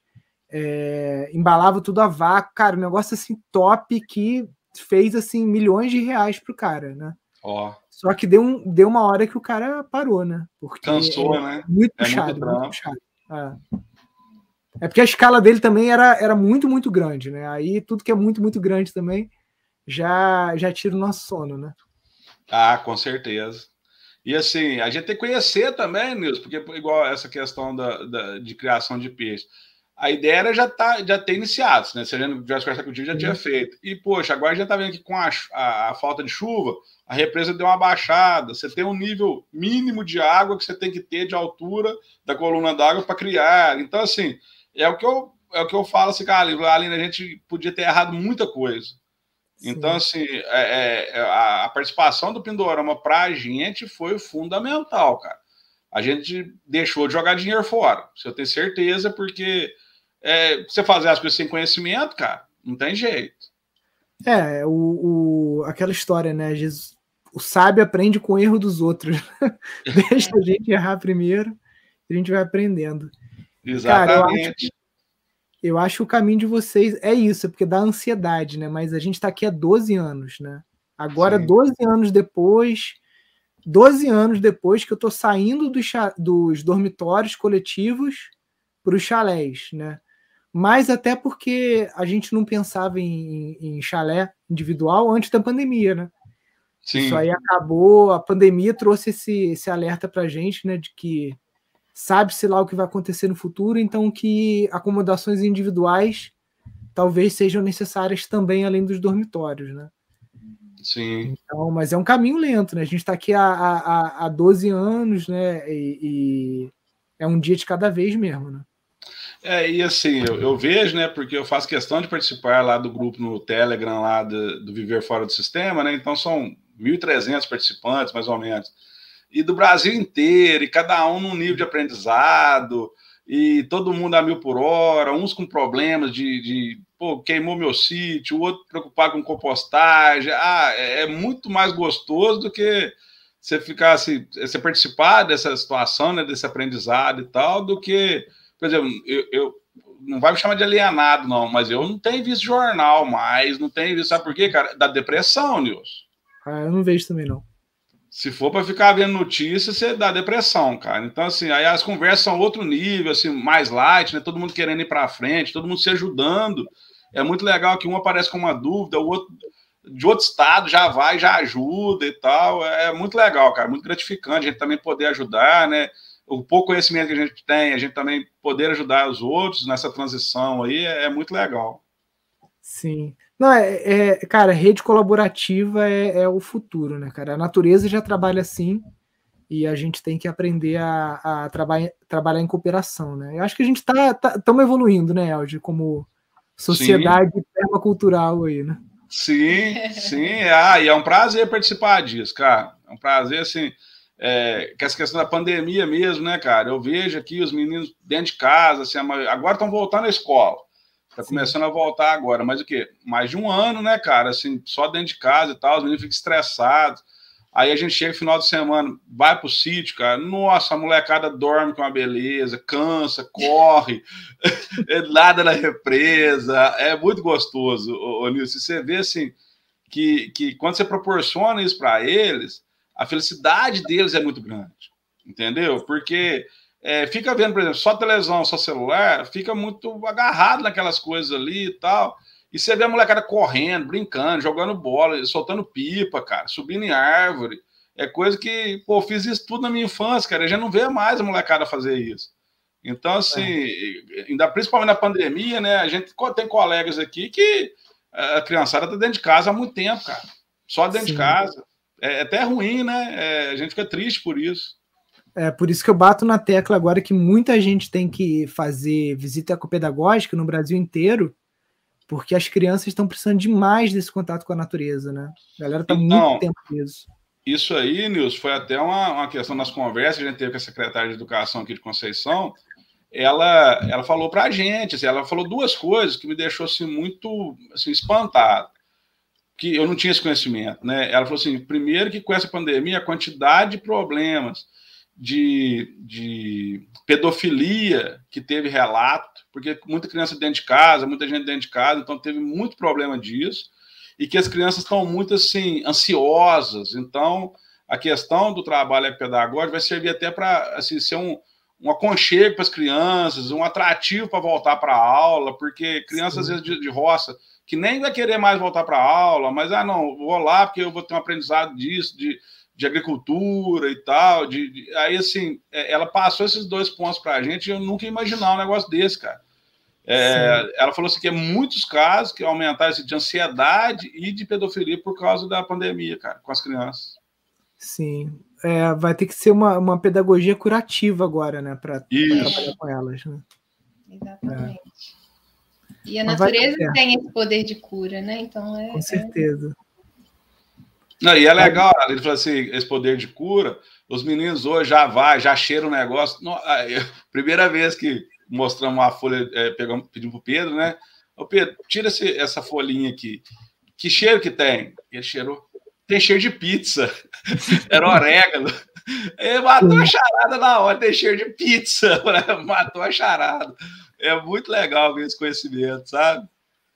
é, embalavam tudo a vácuo. Cara, um negócio assim top que fez assim milhões de reais pro cara, né? Oh. Só que deu, um, deu uma hora que o cara parou, né? Porque Cansou, é né? Muito é puxado, muito, muito puxado. É. é. porque a escala dele também era, era muito, muito grande, né? Aí tudo que é muito, muito grande também já, já tira o nosso sono, né? Ah, com certeza. E assim, a gente tem que conhecer também, Nilson, porque igual essa questão da, da, de criação de peixe. A ideia era já, tá, já ter iniciado, né? Se a gente tivesse conversado contigo, já uhum. tinha feito. E, poxa, agora a gente tá vendo que com a, a, a, falta de chuva, a represa deu uma baixada. Você tem um nível mínimo de água que você tem que ter de altura da coluna d'água para criar. Então, assim, é o que eu, é o que eu falo assim, cara, Aline, a gente podia ter errado muita coisa. Então, assim, é, é, é, a, a, participação do Pindorama para a gente foi fundamental, cara. A gente deixou de jogar dinheiro fora, se eu tenho certeza, porque é, você fazer as coisas sem conhecimento, cara, não tem jeito. É, o, o aquela história, né? Jesus, o sábio aprende com o erro dos outros. Deixa a gente errar primeiro e a gente vai aprendendo. Exatamente. Cara, eu acho que o caminho de vocês é isso, é porque dá ansiedade, né? Mas a gente está aqui há 12 anos, né? Agora, Sim. 12 anos depois, 12 anos depois que eu estou saindo dos, dos dormitórios coletivos para os chalés, né? Mas até porque a gente não pensava em, em chalé individual antes da pandemia, né? Sim. Isso aí acabou, a pandemia trouxe esse, esse alerta para a gente, né? De que sabe-se lá o que vai acontecer no futuro, então que acomodações individuais talvez sejam necessárias também além dos dormitórios, né? Sim. Então, mas é um caminho lento, né? A gente está aqui há, há, há 12 anos, né? E, e, é um dia de cada vez mesmo, né? É, e assim, eu, eu, vejo, né, porque eu faço questão de participar lá do grupo no Telegram, lá do, do Viver Fora do Sistema, né, então são 1.300 participantes, mais ou menos, e do Brasil inteiro, e cada um num nível de aprendizado, e todo mundo a mil por hora, uns com problemas de, de pô, queimou meu sítio, o outro preocupado com compostagem, ah, é, é muito mais gostoso do que você ficar assim, você participar dessa situação, né, desse aprendizado e tal, do que por exemplo, eu, eu, não vai me chamar de alienado, não, mas eu não tenho visto jornal mais, não tenho visto, sabe por quê, cara? Da depressão, Nilson. Ah, eu não vejo também, não. Se for para ficar vendo notícias, você dá depressão, cara. Então, assim, aí as conversas são outro nível, assim, mais light, né? Todo mundo querendo ir para frente, todo mundo se ajudando. É muito legal que um aparece com uma dúvida, o outro de outro estado já vai, já ajuda e tal. É muito legal, cara, muito gratificante a gente também poder ajudar, né? O pouco conhecimento que a gente tem, a gente também poder ajudar os outros nessa transição aí é, é muito legal. Sim. Não, é, é, cara, rede colaborativa é, é, o futuro, né, cara? A natureza já trabalha assim e a gente tem que aprender a, a traba trabalhar em cooperação, né? Eu acho que a gente está tá, tá evoluindo, né, Elge, como sociedade sim. permacultural aí, né? Sim, sim. Ah, e é um prazer participar disso, cara. É um prazer, assim, é, que essa questão da pandemia mesmo, né, cara? Eu vejo aqui os meninos dentro de casa, assim, agora estão voltando à escola. Está começando a voltar agora, mas o quê? Mais de um ano, né, cara? Assim, só dentro de casa e tal, os meninos ficam estressados. Aí a gente chega no final de semana, vai pro sítio, cara. Nossa, a molecada dorme com uma beleza, cansa, corre, nada na represa. É muito gostoso, ô, ô Nilson. Você vê assim que, que quando você proporciona isso para eles, a felicidade deles é muito grande, entendeu? Porque é, fica vendo, por exemplo, só televisão, só celular, fica muito agarrado naquelas coisas ali e tal. E você vê a molecada correndo, brincando, jogando bola, soltando pipa, cara, subindo em árvore. É coisa que, pô, fiz isso tudo na minha infância, cara. A gente não vê mais a molecada fazer isso. Então, assim, é. ainda principalmente na pandemia, né? A gente tem colegas aqui que a criançada tá dentro de casa há muito tempo, cara. Só dentro Sim. de casa é, é até ruim, né? É, a gente fica triste por isso. É por isso que eu bato na tecla agora que muita gente tem que fazer visita ecopedagógica no Brasil inteiro, porque as crianças estão precisando demais desse contato com a natureza, né? A galera está então, muito tempo preso. Isso aí, Nilson, foi até uma, uma questão nas conversas que a gente teve com a secretária de Educação aqui de Conceição. Ela, ela falou para a gente, assim, ela falou duas coisas que me deixou assim, muito assim, espantado que eu não tinha esse conhecimento, né? Ela falou assim, primeiro que com essa pandemia a quantidade de problemas de, de pedofilia que teve relato, porque muita criança dentro de casa, muita gente dentro de casa, então teve muito problema disso, e que as crianças estão muito assim ansiosas, então a questão do trabalho pedagógico vai servir até para assim, ser um, um aconchego para as crianças, um atrativo para voltar para a aula, porque crianças, Sim. às vezes, de, de roça, que nem vai querer mais voltar para a aula, mas, ah, não, vou lá porque eu vou ter um aprendizado disso, de, de agricultura e tal. De, de aí, assim, é, ela passou esses dois pontos para a gente e eu nunca ia imaginar um negócio desse, cara. É, ela falou assim que é muitos casos que aumentaram esse de ansiedade e de pedofilia por causa da pandemia, cara, com as crianças. Sim. É, vai ter que ser uma, uma pedagogia curativa agora, né, para trabalhar com elas. Né? Exatamente. É. E a natureza tem esse poder de cura, né? Então é. Com certeza. Não, e é legal, ele falou assim: esse poder de cura, os meninos hoje já vai, já cheiram o negócio. Não, primeira vez que mostramos uma folha, é, pegamos, pedimos para o Pedro, né? Ô Pedro, tira esse, essa folhinha aqui. Que cheiro que tem? Ele cheirou. Tem cheiro de pizza. Era orégano. Ele matou a charada na hora, tem cheiro de pizza. Matou a charada é muito legal ver esse conhecimento, sabe?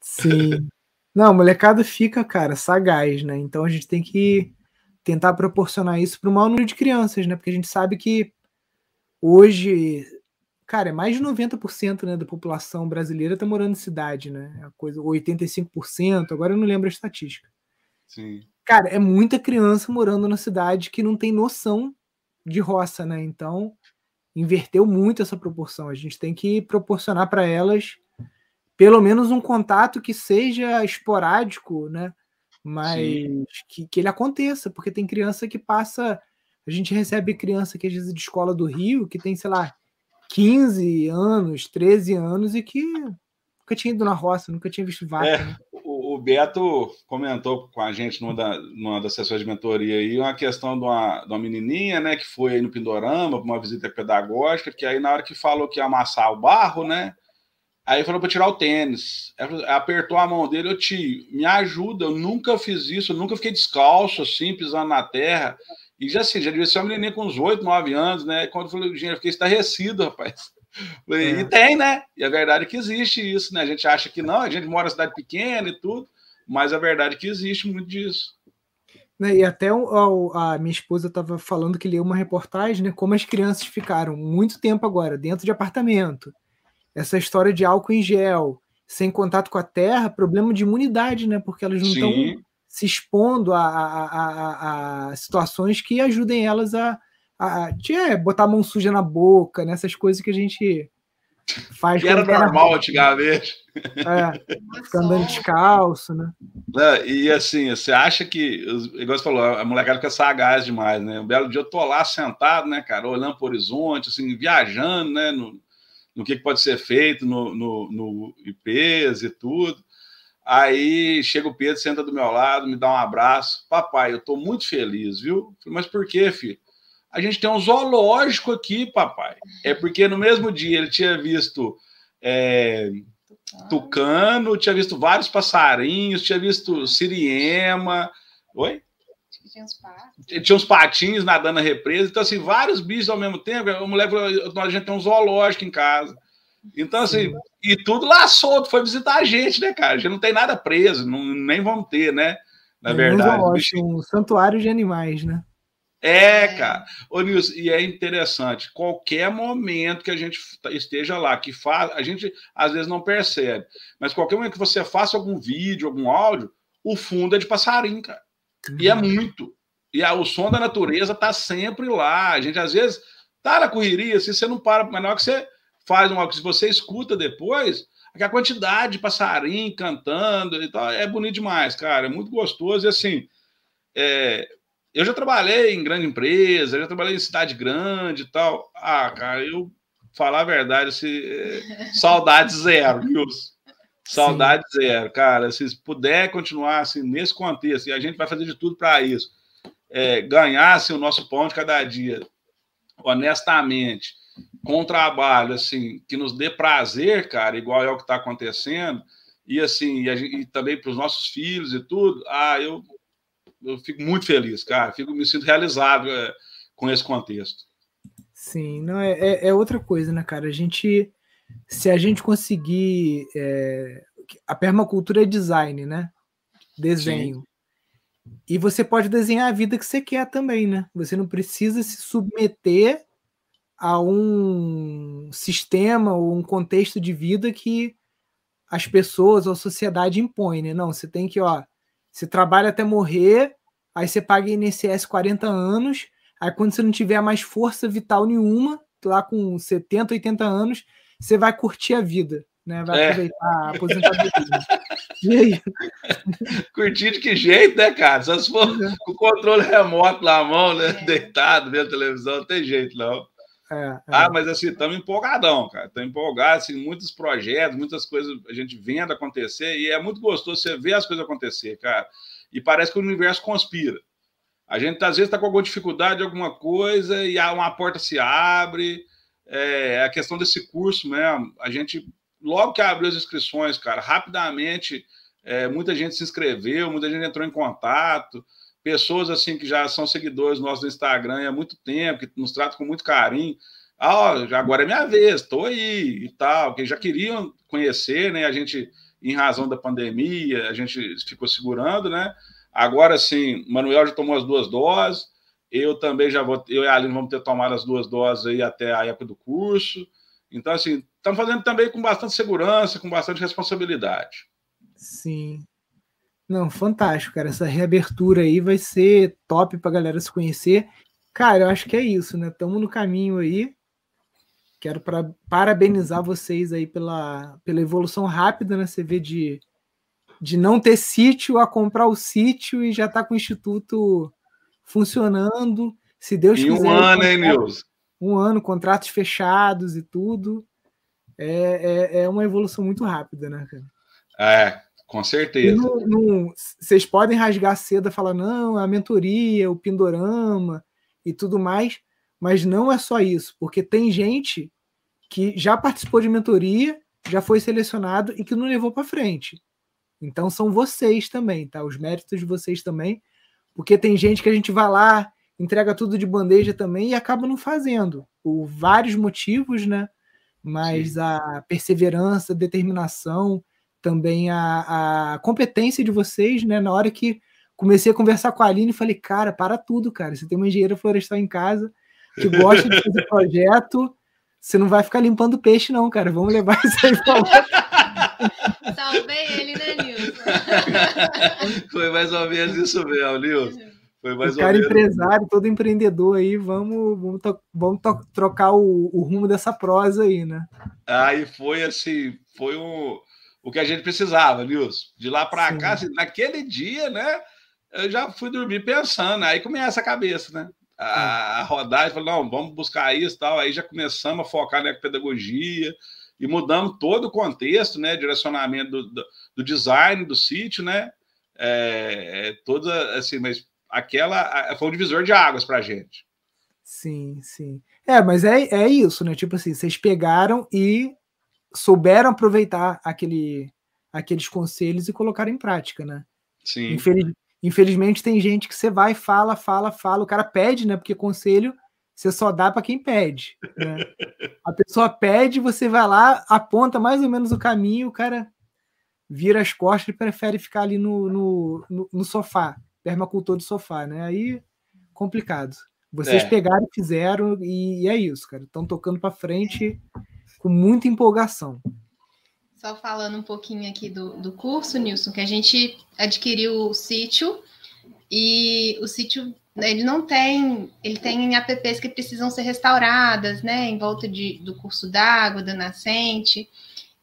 Sim. Não, o molecada fica, cara, sagaz, né? Então a gente tem que tentar proporcionar isso para o maior número de crianças, né? Porque a gente sabe que hoje, cara, é mais de 90% né, da população brasileira está morando em cidade, né? É coisa 85%, agora eu não lembro a estatística. Sim. Cara, é muita criança morando na cidade que não tem noção de roça, né? Então, inverteu muito essa proporção. A gente tem que proporcionar para elas pelo menos um contato que seja esporádico, né? Mas que, que ele aconteça, porque tem criança que passa. A gente recebe criança que às vezes de escola do Rio, que tem, sei lá, 15 anos, 13 anos e que nunca tinha ido na roça, nunca tinha visto vaca. É, né? O, Beto comentou com a gente numa, da, numa das sessões de mentoria aí uma questão de uma, de uma menininha, né, que foi aí no Pindorama para uma visita pedagógica, que aí na hora que falou que ia amassar o barro, né, Aí falou para tirar o tênis. Apertou a mão dele, eu tio, me ajuda, eu nunca fiz isso, eu nunca fiquei descalço assim, pisando na terra. E já assim, já devia ser uma menininha com uns 8, 9 anos, né? E quando eu falei, gente, eu fiquei estarrecido, rapaz. Falei, é. E tem, né? E a verdade é que existe isso, né? A gente acha que não, a gente mora em cidade pequena e tudo, mas a verdade é que existe muito disso. Né, e até a minha esposa estava falando que leu uma reportagem, né? Como as crianças ficaram muito tempo agora dentro de apartamento essa história de álcool em gel, sem contato com a terra, problema de imunidade, né? Porque elas não estão se expondo a, a, a, a, situações que ajudem elas a, a, é, botar a mão suja na boca, nessas né? coisas que a gente faz. Que era normal antigamente. É, ficar andando descalço, né? e assim, você acha que, igual você falou, a molecada fica sagaz demais, né? Um belo dia eu tô lá sentado, né, cara, olhando para o horizonte, assim, viajando, né, no, no que pode ser feito no, no, no IPs e tudo. Aí chega o Pedro, senta do meu lado, me dá um abraço. Papai, eu estou muito feliz, viu? Falei, mas por quê, filho? A gente tem um zoológico aqui, papai. É porque no mesmo dia ele tinha visto é, tucano, tinha visto vários passarinhos, tinha visto siriema. Oi? Tinha uns patos. Tinha uns patinhos nadando na represa. Então, assim, vários bichos ao mesmo tempo. A mulher falou: a gente tem um zoológico em casa. Então, assim, Sim. e tudo lá solto, foi visitar a gente, né, cara? A gente não tem nada preso, não, nem vamos ter, né? Na é verdade. Um, um santuário de animais, né? É, cara. Ô, Nilson, e é interessante, qualquer momento que a gente esteja lá, que faz, a gente às vezes não percebe, mas qualquer momento que você faça algum vídeo, algum áudio, o fundo é de passarinho, cara. E é muito. E a, o som da natureza tá sempre lá. A gente, às vezes, tá na correria, se você não para, mas na hora que você faz um se você escuta depois, a quantidade de passarinho cantando e tal, é bonito demais, cara. É muito gostoso. E assim, é, eu já trabalhei em grande empresa, já trabalhei em cidade grande e tal. Ah, cara, eu falar a verdade, assim, é, saudade zero, Wilson. Saudade Sim. zero, cara. Se puder continuar assim, nesse contexto, e a gente vai fazer de tudo para isso, é, ganhar assim, o nosso pão de cada dia, honestamente, com trabalho assim, que nos dê prazer, cara, igual é o que está acontecendo, e assim, e, gente, e também para os nossos filhos e tudo, ah, eu, eu fico muito feliz, cara, fico, me sinto realizado é, com esse contexto. Sim, não é, é, é outra coisa, né, cara? A gente se a gente conseguir. É, a permacultura é design, né? Desenho. Sim. E você pode desenhar a vida que você quer também, né? Você não precisa se submeter a um sistema ou um contexto de vida que as pessoas ou a sociedade impõem, né? Não, você tem que, ó, você trabalha até morrer, aí você paga INSS 40 anos, aí quando você não tiver mais força vital nenhuma, lá com 70, 80 anos, você vai curtir a vida, né? Vai é. aproveitar a aposentadoria. e aí? Curtir de que jeito, né, cara? Só se for é. com o controle remoto na mão, né? É. Deitado vendo televisão, não tem jeito, não. É, é. Ah, mas assim, estamos empolgadão, cara. Estamos empolgados, assim, muitos projetos, muitas coisas a gente vendo acontecer, e é muito gostoso você ver as coisas acontecer, cara. E parece que o universo conspira. A gente às vezes está com alguma dificuldade, alguma coisa, e uma porta se abre, é a questão desse curso mesmo. A gente, logo que abriu as inscrições, cara, rapidamente, é, muita gente se inscreveu, muita gente entrou em contato, pessoas assim que já são seguidores nossos no Instagram há muito tempo, que nos tratam com muito carinho. Ah, agora é minha vez, estou aí e tal, que já queriam conhecer, né? A gente, em razão da pandemia, a gente ficou segurando, né? Agora sim, Manuel já tomou as duas doses, eu também já vou, eu e a Aline vamos ter tomado as duas doses aí até a época do curso. Então, assim, estamos fazendo também com bastante segurança, com bastante responsabilidade. Sim. Não, fantástico, cara. Essa reabertura aí vai ser top para a galera se conhecer. Cara, eu acho que é isso, né? Estamos no caminho aí. Quero pra, parabenizar vocês aí pela, pela evolução rápida, né? Você vê de, de não ter sítio a comprar o sítio e já tá com o instituto funcionando. Se Deus em quiser. um ano, hein, Nilson? um ano, contratos fechados e tudo. É, é, é uma evolução muito rápida, né, cara? É, com certeza. Não, não, vocês podem rasgar cedo e falar, não, a mentoria, o Pindorama e tudo mais, mas não é só isso, porque tem gente que já participou de mentoria, já foi selecionado e que não levou para frente. Então são vocês também, tá? Os méritos de vocês também, porque tem gente que a gente vai lá, entrega tudo de bandeja também e acaba não fazendo, por vários motivos, né? Mas Sim. a perseverança, a determinação, também a, a competência de vocês, né? Na hora que comecei a conversar com a Aline, falei, cara, para tudo, cara. Você tem uma engenheira florestal em casa que gosta de fazer projeto, você não vai ficar limpando peixe, não, cara. Vamos levar isso aí pra lá. Salvei ele, né, Nilson? Foi mais ou menos isso mesmo, Nilson. Foi mais o cara empresário, todo empreendedor aí, vamos, vamos, vamos trocar o, o, rumo dessa prosa aí, né? Aí foi assim, foi o, o que a gente precisava, Nilson. De lá para cá, assim, naquele dia, né? Eu já fui dormir pensando, aí começa a cabeça, né? A, a rodar e falou: não, vamos buscar isso tal. Aí já começamos a focar na pedagogia e mudamos todo o contexto, né? Direcionamento do, do, do design do sítio, né? É, é, toda assim, mas aquela foi um divisor de águas para a gente. Sim, sim. É, mas é, é isso, né? Tipo assim, vocês pegaram e souberam aproveitar aquele, aqueles conselhos e colocaram em prática, né? Sim. Infeliz, infelizmente tem gente que você vai, fala, fala, fala, o cara pede, né? Porque conselho você só dá para quem pede. Né? A pessoa pede, você vai lá, aponta mais ou menos o caminho, o cara vira as costas e prefere ficar ali no, no, no, no sofá permacultor de sofá, né? Aí complicado. Vocês é. pegaram, fizeram e, e é isso, cara. Estão tocando para frente com muita empolgação. Só falando um pouquinho aqui do, do curso, Nilson, que a gente adquiriu o sítio e o sítio ele não tem, ele tem apps que precisam ser restauradas, né, em volta de, do curso d'água, da nascente.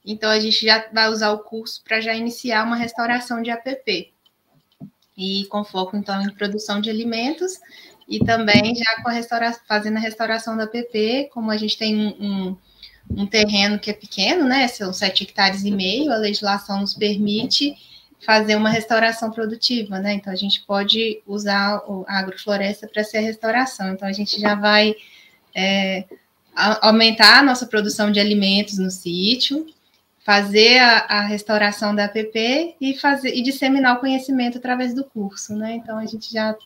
Então a gente já vai usar o curso para já iniciar uma restauração de app e com foco então em produção de alimentos e também já com a restaura fazendo a restauração da PP, como a gente tem um, um, um, terreno que é pequeno, né? São sete hectares e meio, a legislação nos permite fazer uma restauração produtiva, né? Então a gente pode usar a agrofloresta para ser a restauração. Então a gente já vai é, aumentar a nossa produção de alimentos no sítio, fazer a, a, restauração da app e fazer e disseminar o conhecimento através do curso, né? Então a gente já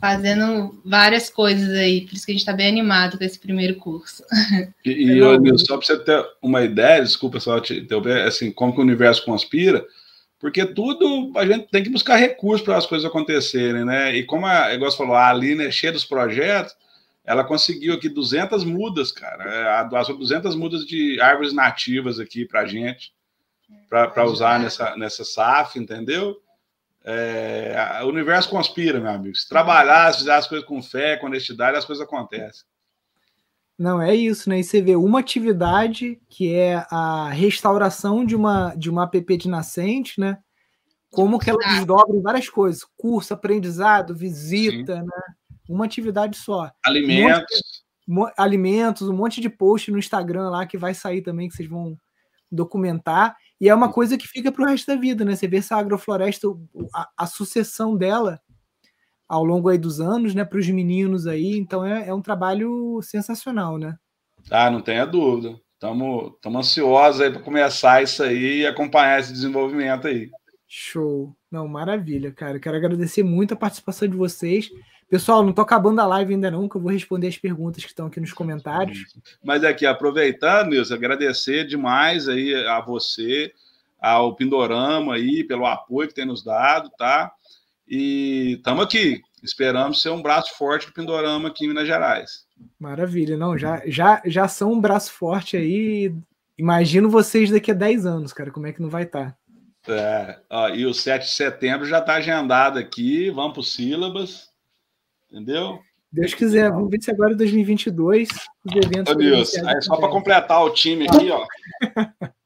fazendo várias coisas aí, por isso que a gente está bem animado com esse primeiro curso. E, e eu, só para você ter uma ideia, desculpa só te interromper, assim, como que o universo conspira, porque tudo a gente tem que buscar recursos para as coisas acontecerem, né? E como a, igual você falou, a Aline é cheia dos projetos, ela conseguiu aqui 200 mudas, cara. É, doação 200 mudas de árvores nativas aqui para gente, para usar nessa, nessa SAF, entendeu? É, o universo conspira, meu amigo. Se trabalhar, se fizer as coisas com fé, com honestidade, as coisas acontecem. Não, é isso, né? E você vê uma atividade que é a restauração de uma, de uma app de nascente, né? Como que ela desdobra em várias coisas. Curso, aprendizado, visita, Sim. né? uma atividade só. Alimentos. Um de, alimentos, um monte de post no Instagram lá que vai sair também, que vocês vão documentar. E é uma coisa que fica para o resto da vida, né? Você vê essa agrofloresta, a, a sucessão dela ao longo aí dos anos, né? Para os meninos aí. Então é, é um trabalho sensacional, né? Ah, não tenha dúvida. Estamos ansiosos aí para começar isso aí e acompanhar esse desenvolvimento aí. Show. Não, maravilha, cara. Quero agradecer muito a participação de vocês. Pessoal, não estou acabando a live ainda não, que eu vou responder as perguntas que estão aqui nos comentários. Mas aqui, aproveitando, Nilson, agradecer demais aí a você, ao Pindorama aí, pelo apoio que tem nos dado, tá? E estamos aqui, esperamos ser um braço forte do Pindorama aqui em Minas Gerais. Maravilha, não, já, já, já são um braço forte aí. Imagino vocês daqui a 10 anos, cara, como é que não vai estar. Tá? É, ó, e o 7 de setembro já está agendado aqui, vamos para os sílabas. Entendeu? Deus quiser, vamos ver se agora em 2022 os eventos. Ô, Deus, aí só para completar o time aqui, ó.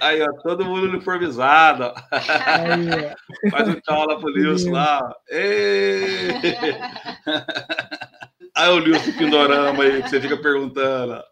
Aí, ó, todo mundo uniformizado. Aí, Faz um tchau lá pro Nilson lá. Ei! Aí o Nilson Pindorama aí, que você fica perguntando.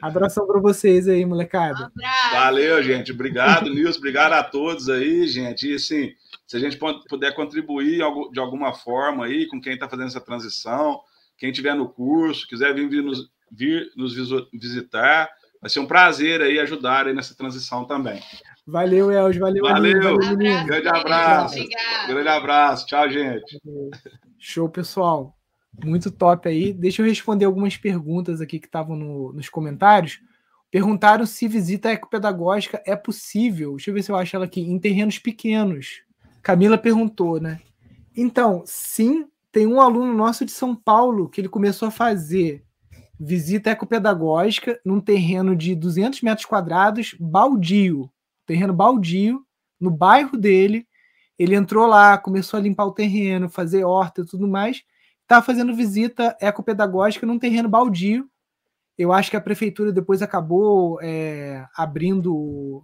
Abração para vocês aí, molecada. Um. Valeu, gente. Obrigado, Nilson. Obrigado a todos aí, gente. E assim, se a gente puder contribuir de alguma forma aí com quem está fazendo essa transição, quem tiver no curso, quiser vir, vir, nos, vir nos visitar, vai ser um prazer aí ajudar aí nessa transição também. Valeu, Els. Valeu, Valeu. valeu abraço, grande abraço. Grande abraço. Tchau, gente. Show, pessoal. Muito top aí. Deixa eu responder algumas perguntas aqui que estavam no, nos comentários. Perguntaram se visita ecopedagógica é possível. Deixa eu ver se eu acho ela aqui. Em terrenos pequenos. Camila perguntou, né? Então, sim, tem um aluno nosso de São Paulo que ele começou a fazer visita ecopedagógica num terreno de 200 metros quadrados, baldio, terreno baldio, no bairro dele. Ele entrou lá, começou a limpar o terreno, fazer horta e tudo mais. Estava fazendo visita ecopedagógica num terreno baldio. Eu acho que a prefeitura depois acabou é, abrindo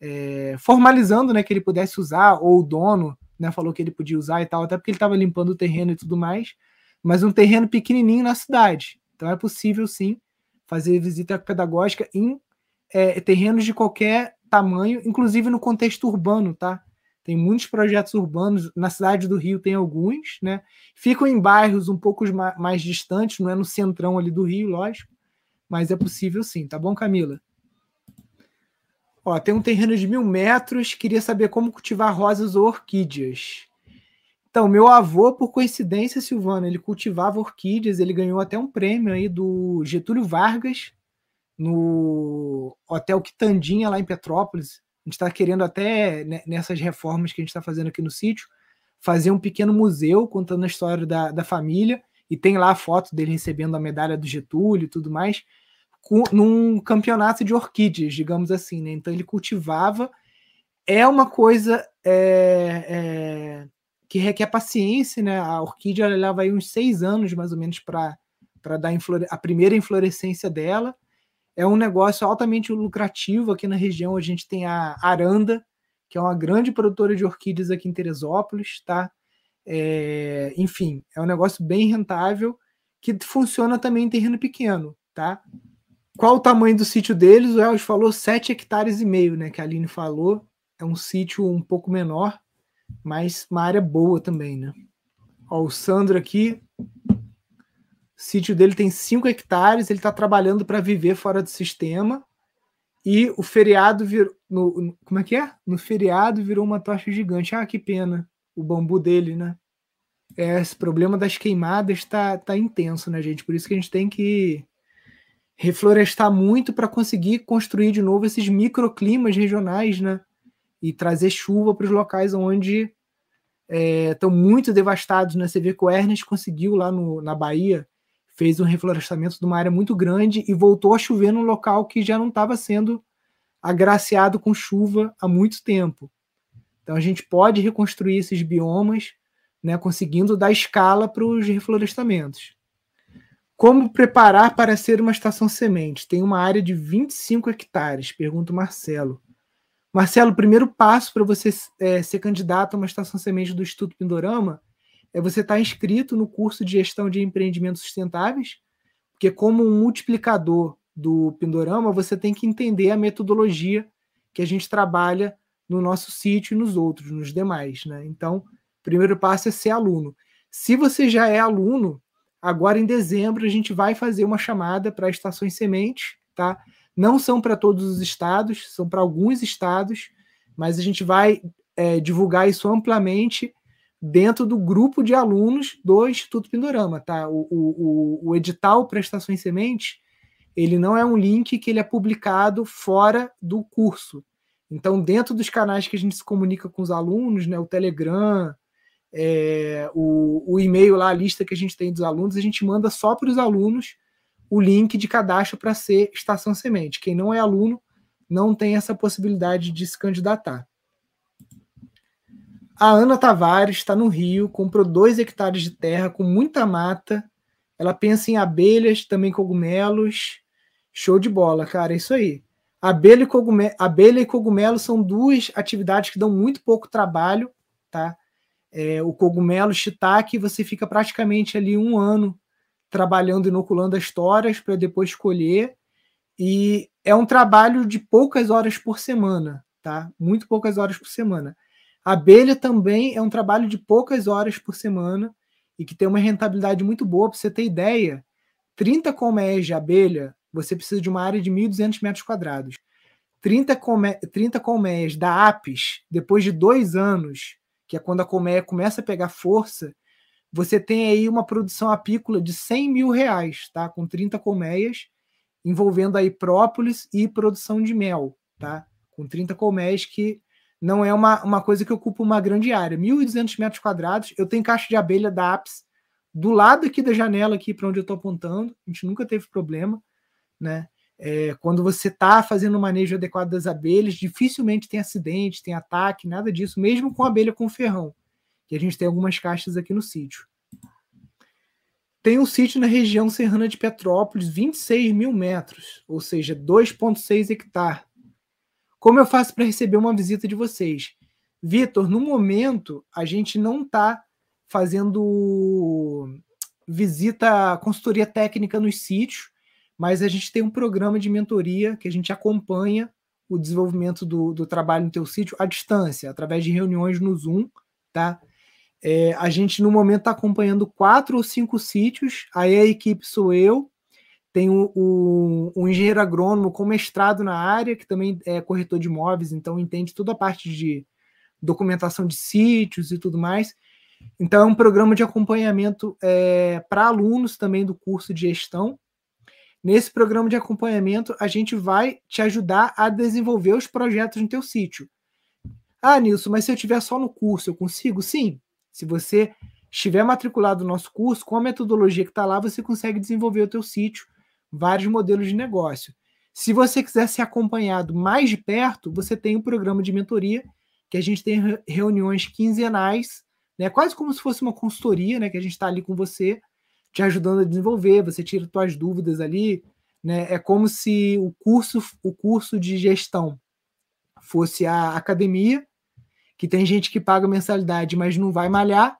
é, formalizando né, que ele pudesse usar, ou o dono né, falou que ele podia usar e tal, até porque ele estava limpando o terreno e tudo mais, mas um terreno pequenininho na cidade. Então é possível sim fazer visita pedagógica em é, terrenos de qualquer tamanho, inclusive no contexto urbano, tá? Tem muitos projetos urbanos, na cidade do Rio tem alguns, né? Ficam em bairros um pouco mais distantes, não é no centrão ali do Rio, lógico, mas é possível sim, tá bom, Camila? Ó, tem um terreno de mil metros, queria saber como cultivar rosas ou orquídeas. Então, meu avô, por coincidência, Silvano, ele cultivava orquídeas, ele ganhou até um prêmio aí do Getúlio Vargas no Hotel Quitandinha, lá em Petrópolis. A gente está querendo até, né, nessas reformas que a gente está fazendo aqui no sítio, fazer um pequeno museu contando a história da, da família, e tem lá a foto dele recebendo a medalha do Getúlio e tudo mais num campeonato de orquídeas, digamos assim, né? Então ele cultivava. É uma coisa é, é, que requer paciência, né? A orquídea leva aí uns seis anos, mais ou menos, para dar a primeira inflorescência dela. É um negócio altamente lucrativo aqui na região. A gente tem a Aranda, que é uma grande produtora de orquídeas aqui em Teresópolis, tá? É, enfim, é um negócio bem rentável que funciona também em terreno pequeno, tá? Qual o tamanho do sítio deles? O Elvis falou 7 hectares e meio, né? Que a Aline falou. É um sítio um pouco menor, mas uma área boa também, né? Ó, o Sandro aqui. O sítio dele tem 5 hectares, ele está trabalhando para viver fora do sistema. E o feriado virou. No, como é que é? No feriado virou uma tocha gigante. Ah, que pena. O bambu dele, né? É, esse problema das queimadas está tá intenso, né, gente? Por isso que a gente tem que reflorestar muito para conseguir construir de novo esses microclimas regionais, né? E trazer chuva para os locais onde estão é, muito devastados, né? Você vê que o Ernest conseguiu lá no, na Bahia, fez um reflorestamento de uma área muito grande e voltou a chover num local que já não estava sendo agraciado com chuva há muito tempo. Então a gente pode reconstruir esses biomas, né, conseguindo dar escala para os reflorestamentos. Como preparar para ser uma estação semente? Tem uma área de 25 hectares, pergunta o Marcelo. Marcelo, o primeiro passo para você é, ser candidato a uma estação semente do Instituto Pindorama é você estar tá inscrito no curso de gestão de empreendimentos sustentáveis, porque como um multiplicador do Pindorama, você tem que entender a metodologia que a gente trabalha no nosso sítio e nos outros, nos demais. Né? Então, o primeiro passo é ser aluno. Se você já é aluno, Agora, em dezembro, a gente vai fazer uma chamada para estações sementes, tá? Não são para todos os estados, são para alguns estados, mas a gente vai é, divulgar isso amplamente dentro do grupo de alunos do Instituto Pindorama, tá? O, o, o edital para estações sementes, ele não é um link que ele é publicado fora do curso. Então, dentro dos canais que a gente se comunica com os alunos, né, o Telegram, é, o, o e-mail lá, a lista que a gente tem dos alunos, a gente manda só para os alunos o link de cadastro para ser estação semente. Quem não é aluno não tem essa possibilidade de se candidatar. A Ana Tavares está no Rio, comprou dois hectares de terra com muita mata. Ela pensa em abelhas, também cogumelos. Show de bola, cara, é isso aí. Abelha e, cogumelo, abelha e cogumelo são duas atividades que dão muito pouco trabalho, tá? É, o cogumelo shiitake, você fica praticamente ali um ano trabalhando, inoculando as toras para depois colher. E é um trabalho de poucas horas por semana, tá? Muito poucas horas por semana. A abelha também é um trabalho de poucas horas por semana e que tem uma rentabilidade muito boa. Para você ter ideia, 30 colmeias de abelha, você precisa de uma área de 1.200 metros quadrados. 30, colme 30 colmeias da Apis, depois de dois anos, que é quando a colmeia começa a pegar força, você tem aí uma produção apícola de 100 mil reais, tá? Com 30 colmeias, envolvendo aí própolis e produção de mel, tá? Com 30 colmeias que não é uma, uma coisa que ocupa uma grande área. 1.200 metros quadrados. Eu tenho caixa de abelha da Apis do lado aqui da janela, aqui para onde eu estou apontando. A gente nunca teve problema. Né? É, quando você está fazendo o manejo adequado das abelhas, dificilmente tem acidente, tem ataque, nada disso, mesmo com abelha com ferrão, que a gente tem algumas caixas aqui no sítio. Tem um sítio na região serrana de Petrópolis, 26 mil metros, ou seja, 2,6 hectares. Como eu faço para receber uma visita de vocês? Vitor, no momento a gente não está fazendo visita, consultoria técnica nos sítios, mas a gente tem um programa de mentoria que a gente acompanha o desenvolvimento do, do trabalho no teu sítio à distância, através de reuniões no Zoom, tá? É, a gente no momento está acompanhando quatro ou cinco sítios, aí a equipe sou eu, tem um, um, um, engenheiro agrônomo com mestrado na área, que também é corretor de imóveis, então entende toda a parte de documentação de sítios e tudo mais. Então, é um programa de acompanhamento é, para alunos também do curso de gestão. Nesse programa de acompanhamento, a gente vai te ajudar a desenvolver os projetos no teu sítio. Ah, Nilson, mas se eu estiver só no curso, eu consigo? Sim. Se você estiver matriculado no nosso curso, com a metodologia que está lá, você consegue desenvolver o teu sítio vários modelos de negócio. Se você quiser ser acompanhado mais de perto, você tem um programa de mentoria, que a gente tem reuniões quinzenais, né, quase como se fosse uma consultoria, né, que a gente está ali com você, te ajudando a desenvolver, você tira suas dúvidas ali, né, é como se o curso, o curso de gestão fosse a academia, que tem gente que paga mensalidade, mas não vai malhar,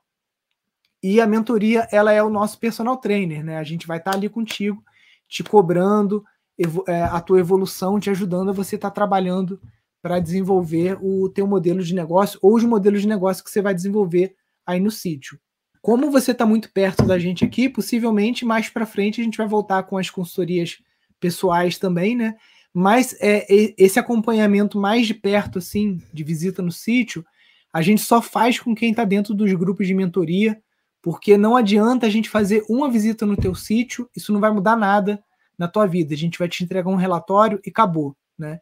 e a mentoria, ela é o nosso personal trainer, né? A gente vai estar tá ali contigo te cobrando é, a tua evolução, te ajudando a você estar tá trabalhando para desenvolver o teu modelo de negócio ou os modelos de negócio que você vai desenvolver aí no sítio. Como você está muito perto da gente aqui, possivelmente mais para frente a gente vai voltar com as consultorias pessoais também, né? Mas é, esse acompanhamento mais de perto, assim, de visita no sítio, a gente só faz com quem está dentro dos grupos de mentoria, porque não adianta a gente fazer uma visita no teu sítio, isso não vai mudar nada na tua vida. A gente vai te entregar um relatório e acabou, né?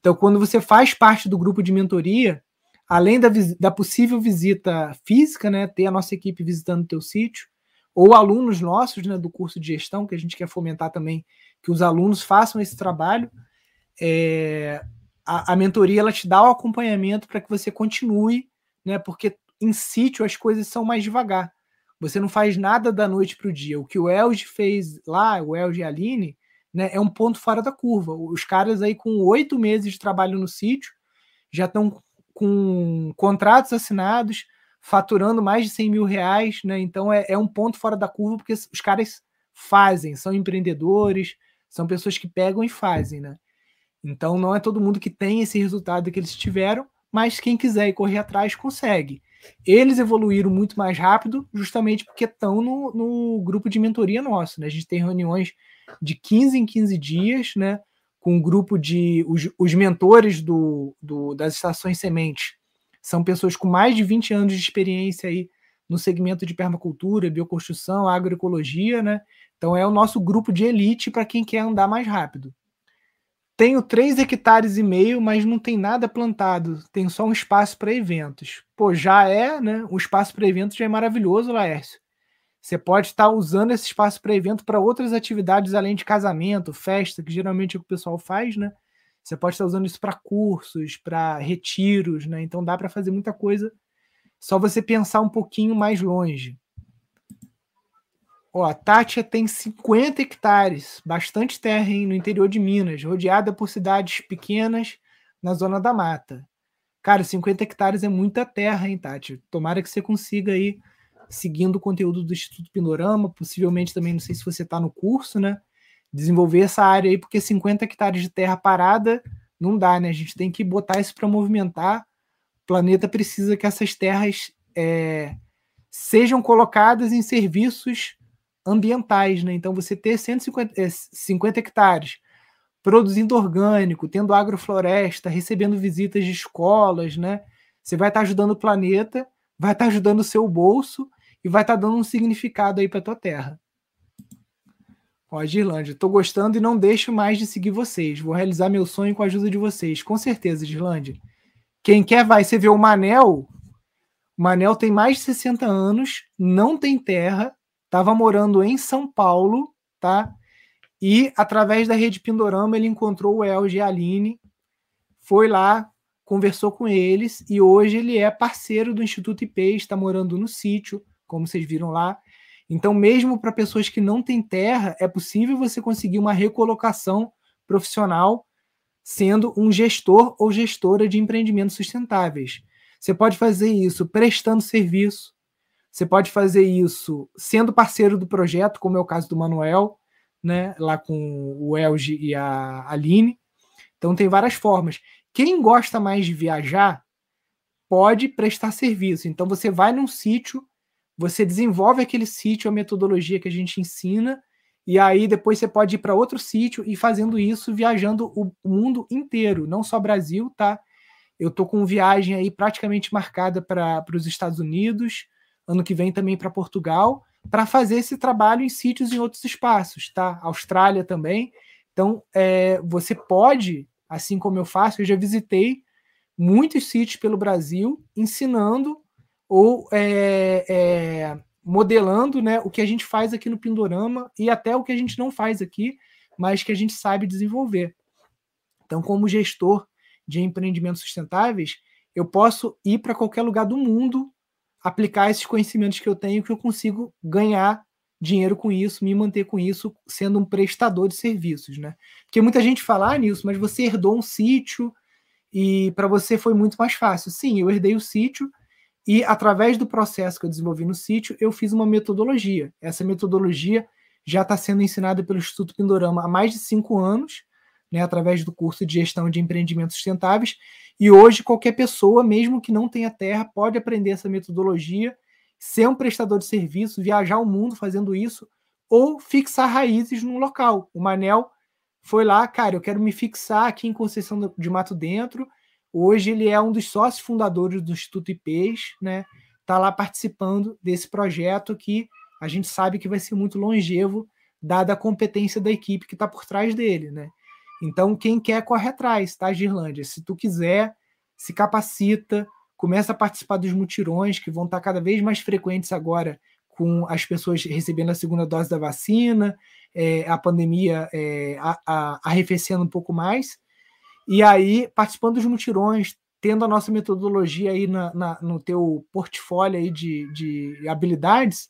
Então, quando você faz parte do grupo de mentoria, além da, da possível visita física, né, ter a nossa equipe visitando o teu sítio, ou alunos nossos né, do curso de gestão, que a gente quer fomentar também que os alunos façam esse trabalho, é, a, a, mentoria ela te dá o acompanhamento para que você continue, né, porque em sítio as coisas são mais devagar. Você não faz nada da noite para o dia. O que o Elge fez lá, o Elge e a Aline, né, é um ponto fora da curva. Os caras aí com oito meses de trabalho no sítio já estão com contratos assinados, faturando mais de 100 mil reais, né? Então é, é um ponto fora da curva porque os caras fazem, são empreendedores, são pessoas que pegam e fazem, né? Então não é todo mundo que tem esse resultado que eles tiveram, mas quem quiser ir correr atrás consegue. Eles evoluíram muito mais rápido, justamente porque estão no, no grupo de mentoria nosso. Né? A gente tem reuniões de 15 em 15 dias, né? Com um grupo de. Os, os mentores do, do, das estações sementes são pessoas com mais de 20 anos de experiência aí no segmento de permacultura, bioconstrução, agroecologia, né? Então é o nosso grupo de elite para quem quer andar mais rápido. Tenho 3 hectares e meio, mas não tem nada plantado. Tenho só um espaço para eventos. Pô, já é, né? O espaço para eventos já é maravilhoso, Laércio. Você pode estar usando esse espaço para evento para outras atividades além de casamento, festa, que geralmente é o que o pessoal faz, né? Você pode estar usando isso para cursos, para retiros, né? Então dá para fazer muita coisa. Só você pensar um pouquinho mais longe. Ó, a Tátia tem 50 hectares, bastante terra hein, no interior de Minas, rodeada por cidades pequenas na zona da mata. Cara, 50 hectares é muita terra, hein, Tati? Tomara que você consiga aí, seguindo o conteúdo do Instituto Pindorama, possivelmente também, não sei se você está no curso, né? Desenvolver essa área aí, porque 50 hectares de terra parada não dá, né? A gente tem que botar isso para movimentar. O planeta precisa que essas terras é, sejam colocadas em serviços ambientais, né? Então, você ter 150 é, 50 hectares produzindo orgânico, tendo agrofloresta, recebendo visitas de escolas, né? Você vai estar tá ajudando o planeta, vai estar tá ajudando o seu bolso e vai estar tá dando um significado aí para tua terra. Ó, Girlândia, estou gostando e não deixo mais de seguir vocês. Vou realizar meu sonho com a ajuda de vocês. Com certeza, Girlândia. Quem quer vai. Você vê o Manel. O Manel tem mais de 60 anos, não tem terra, estava morando em São Paulo, tá? E através da rede Pindorama ele encontrou o Elge e a Aline, foi lá, conversou com eles e hoje ele é parceiro do Instituto IP, está morando no sítio, como vocês viram lá. Então, mesmo para pessoas que não têm terra, é possível você conseguir uma recolocação profissional sendo um gestor ou gestora de empreendimentos sustentáveis. Você pode fazer isso prestando serviço, você pode fazer isso sendo parceiro do projeto, como é o caso do Manuel, né, lá com o Elge e a Aline. Então tem várias formas. Quem gosta mais de viajar pode prestar serviço. Então você vai num sítio, você desenvolve aquele sítio, a metodologia que a gente ensina, e aí depois você pode ir para outro sítio e fazendo isso, viajando o mundo inteiro, não só Brasil, tá? Eu tô com viagem aí praticamente marcada para os Estados Unidos, ano que vem também para Portugal para fazer esse trabalho em sítios em outros espaços, tá? Austrália também. Então, é, você pode, assim como eu faço, eu já visitei muitos sítios pelo Brasil ensinando ou é, é, modelando né, o que a gente faz aqui no Pindorama e até o que a gente não faz aqui, mas que a gente sabe desenvolver. Então, como gestor de empreendimentos sustentáveis, eu posso ir para qualquer lugar do mundo aplicar esses conhecimentos que eu tenho, que eu consigo ganhar dinheiro com isso, me manter com isso, sendo um prestador de serviços, né? Porque muita gente fala, ah, Nilson, mas você herdou um sítio e para você foi muito mais fácil. Sim, eu herdei o sítio e através do processo que eu desenvolvi no sítio, eu fiz uma metodologia. Essa metodologia já está sendo ensinada pelo Instituto Pindorama há mais de cinco anos, né, através do curso de gestão de empreendimentos sustentáveis, e hoje, qualquer pessoa, mesmo que não tenha terra, pode aprender essa metodologia, ser um prestador de serviço, viajar o mundo fazendo isso, ou fixar raízes num local. O Manel foi lá, cara, eu quero me fixar aqui em Conceição de Mato Dentro. Hoje ele é um dos sócios fundadores do Instituto IPs, né? Está lá participando desse projeto que a gente sabe que vai ser muito longevo, dada a competência da equipe que está por trás dele, né? Então, quem quer, corre atrás, tá, Girlândia? Se tu quiser, se capacita, começa a participar dos mutirões, que vão estar cada vez mais frequentes agora, com as pessoas recebendo a segunda dose da vacina, é, a pandemia é, a, a, arrefecendo um pouco mais. E aí, participando dos mutirões, tendo a nossa metodologia aí na, na, no teu portfólio aí de, de habilidades,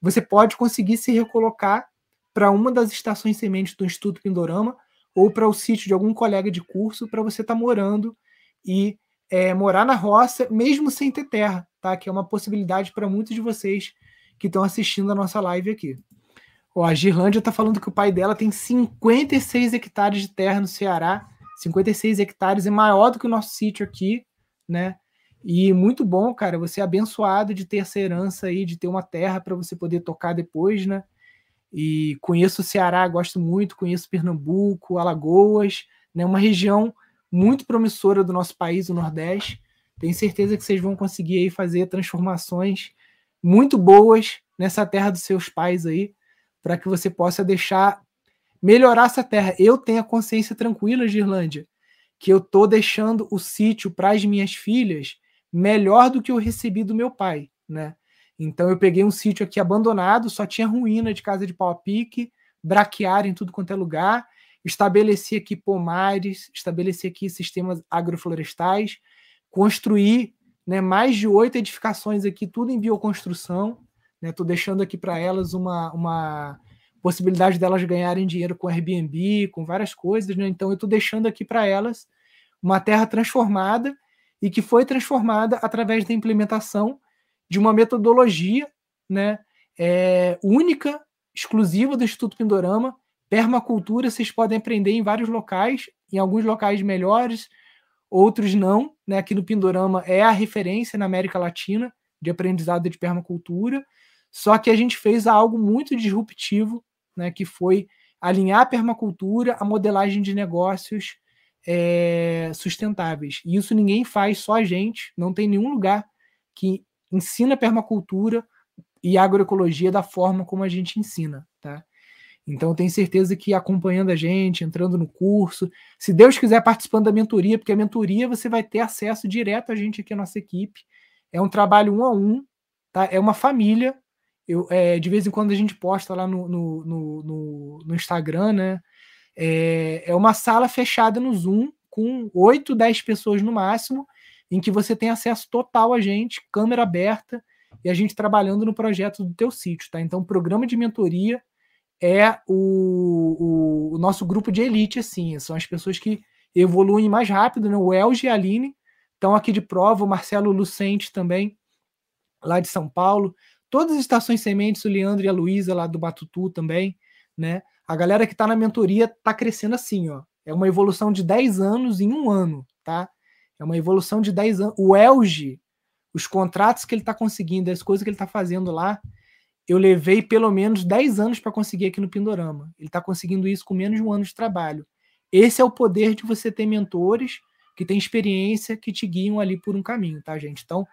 você pode conseguir se recolocar para uma das estações sementes do Instituto Pindorama ou para o sítio de algum colega de curso para você estar tá morando e é, morar na roça, mesmo sem ter terra, tá? Que é uma possibilidade para muitos de vocês que estão assistindo a nossa live aqui. Ó, a Girlândia está falando que o pai dela tem 56 hectares de terra no Ceará. 56 hectares é maior do que o nosso sítio aqui, né? E muito bom, cara, você é abençoado de ter essa herança aí, de ter uma terra para você poder tocar depois, né? E conheço o Ceará, gosto muito, conheço Pernambuco, Alagoas, né, uma região muito promissora do nosso país, o Nordeste. Tenho certeza que vocês vão conseguir aí fazer transformações muito boas nessa terra dos seus pais aí, para que você possa deixar melhorar essa terra. Eu tenho a consciência tranquila, Girlândia, que eu tô deixando o sítio para as minhas filhas melhor do que eu recebi do meu pai, né? Então eu peguei um sítio aqui abandonado, só tinha ruína de casa de pau a pique, braquiária em tudo quanto é lugar, estabeleci aqui pomares, estabeleci aqui sistemas agroflorestais, construí né, mais de oito edificações aqui, tudo em bioconstrução. Estou né, deixando aqui para elas uma, uma possibilidade delas ganharem dinheiro com Airbnb, com várias coisas. Né? Então eu estou deixando aqui para elas uma terra transformada e que foi transformada através da implementação de uma metodologia né, é, única, exclusiva do Instituto Pindorama. Permacultura vocês podem aprender em vários locais, em alguns locais melhores, outros não. Né? Aqui no Pindorama é a referência na América Latina de aprendizado de permacultura. Só que a gente fez algo muito disruptivo, né, que foi alinhar a permacultura à modelagem de negócios é, sustentáveis. E isso ninguém faz, só a gente. Não tem nenhum lugar que ensina permacultura e agroecologia da forma como a gente ensina, tá? Então tenho certeza que acompanhando a gente, entrando no curso, se Deus quiser participando da mentoria, porque a mentoria você vai ter acesso direto a gente aqui a nossa equipe. É um trabalho um a um, tá? É uma família. Eu, é, de vez em quando a gente posta lá no, no, no, no Instagram, né? É, é uma sala fechada no Zoom, com 8, 10 pessoas no máximo, em que você tem acesso total a gente, câmera aberta, e a gente trabalhando no projeto do teu sítio, tá? Então, o programa de mentoria é o, o, o, nosso grupo de elite, assim, são as pessoas que evoluem mais rápido, né? O Elge e a Aline estão aqui de prova, o Marcelo Lucente também, lá de São Paulo, todas as estações sementes, o Leandro e a Luísa lá do Batutu também, né? A galera que está na mentoria está crescendo assim, ó. É uma evolução de 10 anos em um ano, tá? É uma evolução de 10 anos. O Elge, os contratos que ele está conseguindo, as coisas que ele está fazendo lá, eu levei pelo menos 10 anos para conseguir aqui no Pindorama. Ele está conseguindo isso com menos de um ano de trabalho. Esse é o poder de você ter mentores que têm experiência, que te guiam ali por um caminho, tá, gente? Então,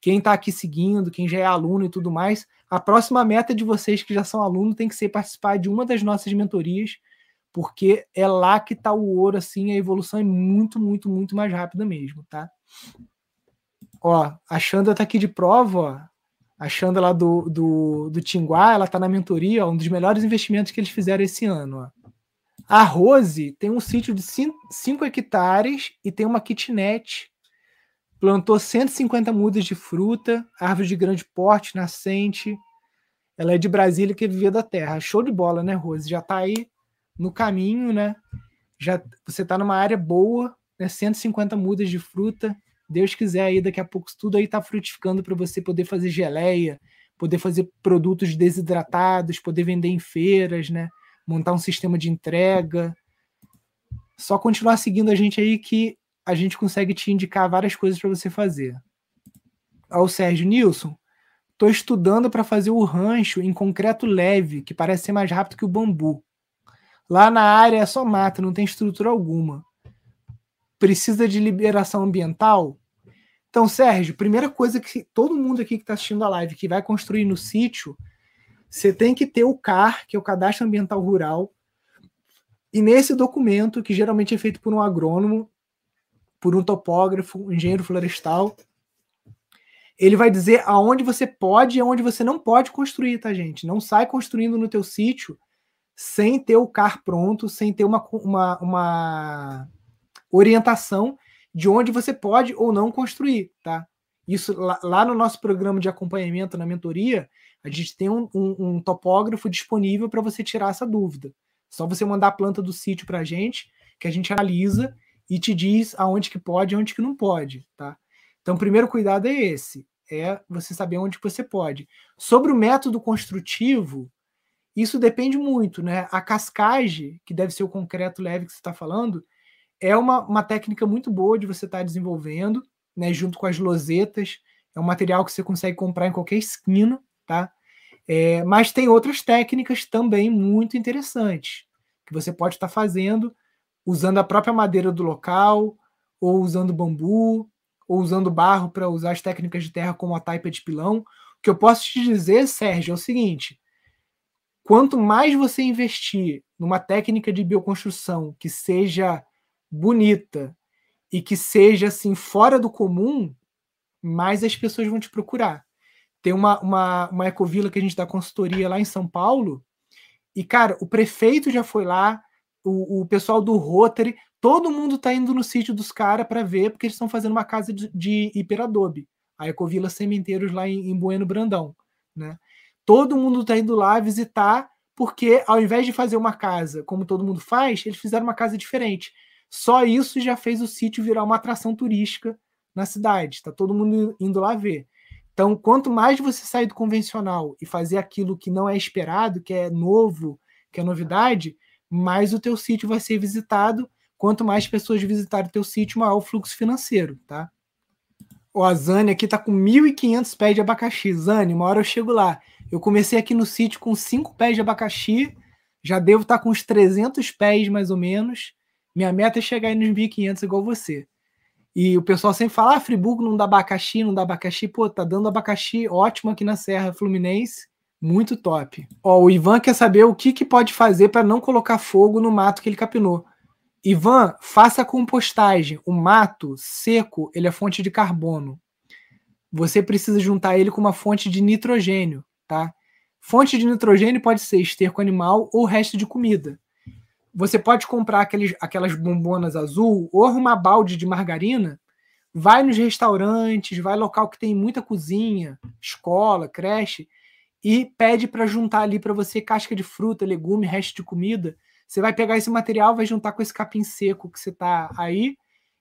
quem está aqui seguindo, quem já é aluno e tudo mais, a próxima meta de vocês que já são alunos tem que ser participar de uma das nossas mentorias, porque é lá que está o ouro, assim, a evolução é muito, muito, muito mais rápida mesmo, tá? Ó, a Xanda tá aqui de prova, ó. A Xanda lá do, do, do Tinguá, ela tá na mentoria, ó, um dos melhores investimentos que eles fizeram esse ano, ó. A Rose tem um sítio de 5 hectares e tem uma kitnet plantou 150 mudas de fruta, árvore de grande porte, nascente. Ela é de Brasília que vivia da terra. Show de bola, né, Rose? Já está aí no caminho, né? Já você está numa área boa, né? 150 mudas de fruta. Deus quiser aí daqui a pouco tudo aí está frutificando para você poder fazer geleia, poder fazer produtos desidratados, poder vender em feiras, né? Montar um sistema de entrega. Só continuar seguindo a gente aí que a gente consegue te indicar várias coisas para você fazer. Ao Sérgio Nilson, estou estudando para fazer o rancho em concreto leve, que parece ser mais rápido que o bambu. Lá na área é só mata, não tem estrutura alguma. Precisa de liberação ambiental? Então, Sérgio, primeira coisa que todo mundo aqui que está assistindo a live que vai construir no sítio, você tem que ter o CAR, que é o Cadastro Ambiental Rural. E nesse documento, que geralmente é feito por um agrônomo, por um topógrafo, um engenheiro florestal. Ele vai dizer aonde você pode e aonde você não pode construir, tá, gente? Não sai construindo no teu sítio sem ter o CAR pronto, sem ter uma, uma, uma orientação de onde você pode ou não construir, tá? Isso lá, lá, no nosso programa de acompanhamento na mentoria, a gente tem um, um, um topógrafo disponível para você tirar essa dúvida. Só você mandar a planta do sítio para a gente, que a gente analisa e te diz aonde que pode e onde que não pode, tá? Então, o primeiro cuidado é esse, é você saber onde você pode. Sobre o método construtivo, isso depende muito, né? A cascagem, que deve ser o concreto leve que você está falando, é uma, uma técnica muito boa de você estar tá desenvolvendo, né? Junto com as losetas, é um material que você consegue comprar em qualquer esquina, tá? É, mas tem outras técnicas também muito interessantes que você pode estar tá fazendo usando a própria madeira do local, ou usando bambu, ou usando barro para usar as técnicas de terra como a taipa de pilão. O que eu posso te dizer, Sérgio, é o seguinte: quanto mais você investir numa técnica de bioconstrução que seja bonita e que seja assim fora do comum, mais as pessoas vão te procurar. Tem uma, uma, uma ecovila que a gente dá consultoria lá em São Paulo, e, cara, o prefeito já foi lá, o, o pessoal do Rotary, todo mundo está indo no sítio dos caras para ver, porque eles estão fazendo uma casa de, de hiperadobe, a Ecovila Sementeiros lá em, em Bueno Brandão, né? Todo mundo está indo lá visitar, porque ao invés de fazer uma casa como todo mundo faz, eles fizeram uma casa diferente. Só isso já fez o sítio virar uma atração turística na cidade, está todo mundo indo lá ver. Então, quanto mais você sair do convencional e fazer aquilo que não é esperado, que é novo, que é novidade, mais o teu sítio vai ser visitado. Quanto mais pessoas visitarem o teu sítio, maior o fluxo financeiro, tá? O a Zane aqui tá com 1.500 pés de abacaxi. Zane, uma hora eu chego lá. Eu comecei aqui no sítio com 5 pés de abacaxi, já devo estar tá com uns 300 pés mais ou menos. Minha meta é chegar aí nos 1.500 igual você. E o pessoal sempre fala: ah, Friburgo não dá abacaxi, não dá abacaxi. Pô, tá dando abacaxi ótimo aqui na Serra Fluminense. Muito top. Ó, o Ivan quer saber o que, que pode fazer para não colocar fogo no mato que ele capinou. Ivan, faça compostagem. O mato seco, ele é fonte de carbono. Você precisa juntar ele com uma fonte de nitrogênio, tá? Fonte de nitrogênio pode ser esterco animal ou resto de comida. Você pode comprar aqueles, aquelas bombonas azul ou arrumar balde de margarina. Vai nos restaurantes, vai local que tem muita cozinha, escola, creche, e pede para juntar ali para você casca de fruta, legume, resto de comida. Você vai pegar esse material, vai juntar com esse capim seco que você tá aí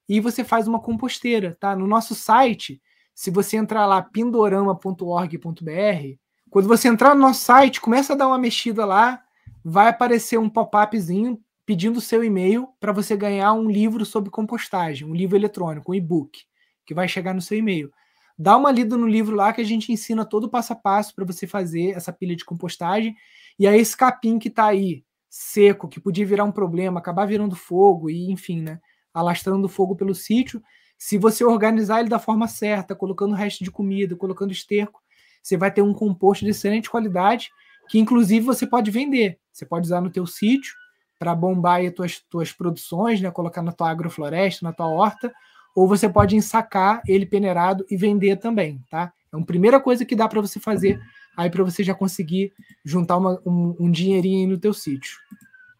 e você faz uma composteira, tá? No nosso site, se você entrar lá pindorama.org.br, quando você entrar no nosso site, começa a dar uma mexida lá, vai aparecer um pop-upzinho pedindo seu e-mail para você ganhar um livro sobre compostagem, um livro eletrônico, um e-book, que vai chegar no seu e-mail. Dá uma lida no livro lá que a gente ensina todo o passo a passo para você fazer essa pilha de compostagem. E aí esse capim que está aí, seco, que podia virar um problema, acabar virando fogo e, enfim, né, alastrando fogo pelo sítio, se você organizar ele da forma certa, colocando resto de comida, colocando esterco, você vai ter um composto de excelente qualidade, que inclusive você pode vender. Você pode usar no teu sítio para bombar as tuas, tuas produções, né? colocar na tua agrofloresta, na tua horta, ou você pode ensacar ele peneirado e vender também, tá? É uma primeira coisa que dá para você fazer aí para você já conseguir juntar uma, um, um dinheirinho aí no teu sítio.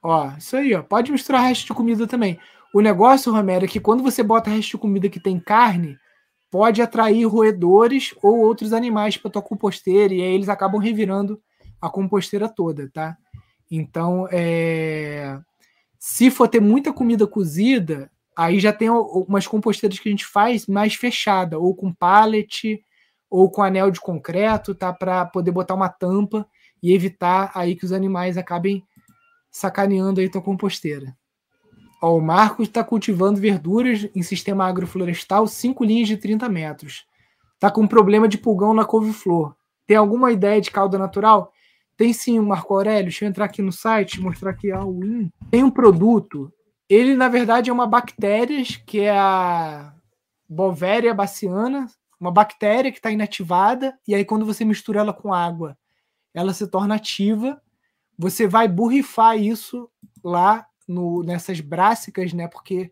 Ó, isso aí, ó. Pode misturar resto de comida também. O negócio, Romero, é que quando você bota resto de comida que tem carne, pode atrair roedores ou outros animais para tua composteira e aí eles acabam revirando a composteira toda, tá? Então, é... se for ter muita comida cozida, aí já tem umas composteiras que a gente faz mais fechada, ou com pallet, ou com anel de concreto, tá? Para poder botar uma tampa e evitar aí que os animais acabem sacaneando aí tua composteira. Ó, o Marcos está cultivando verduras em sistema agroflorestal 5 linhas de 30 metros. Tá com problema de pulgão na couve-flor. Tem alguma ideia de calda natural? Tem sim, Marco Aurélio. Deixa eu entrar aqui no site, mostrar aqui a Win. Tem um produto. Ele, na verdade, é uma bactéria, que é a Bovéria baciana, uma bactéria que está inativada, e aí quando você mistura ela com água, ela se torna ativa. Você vai borrifar isso lá no, nessas brássicas, né? Porque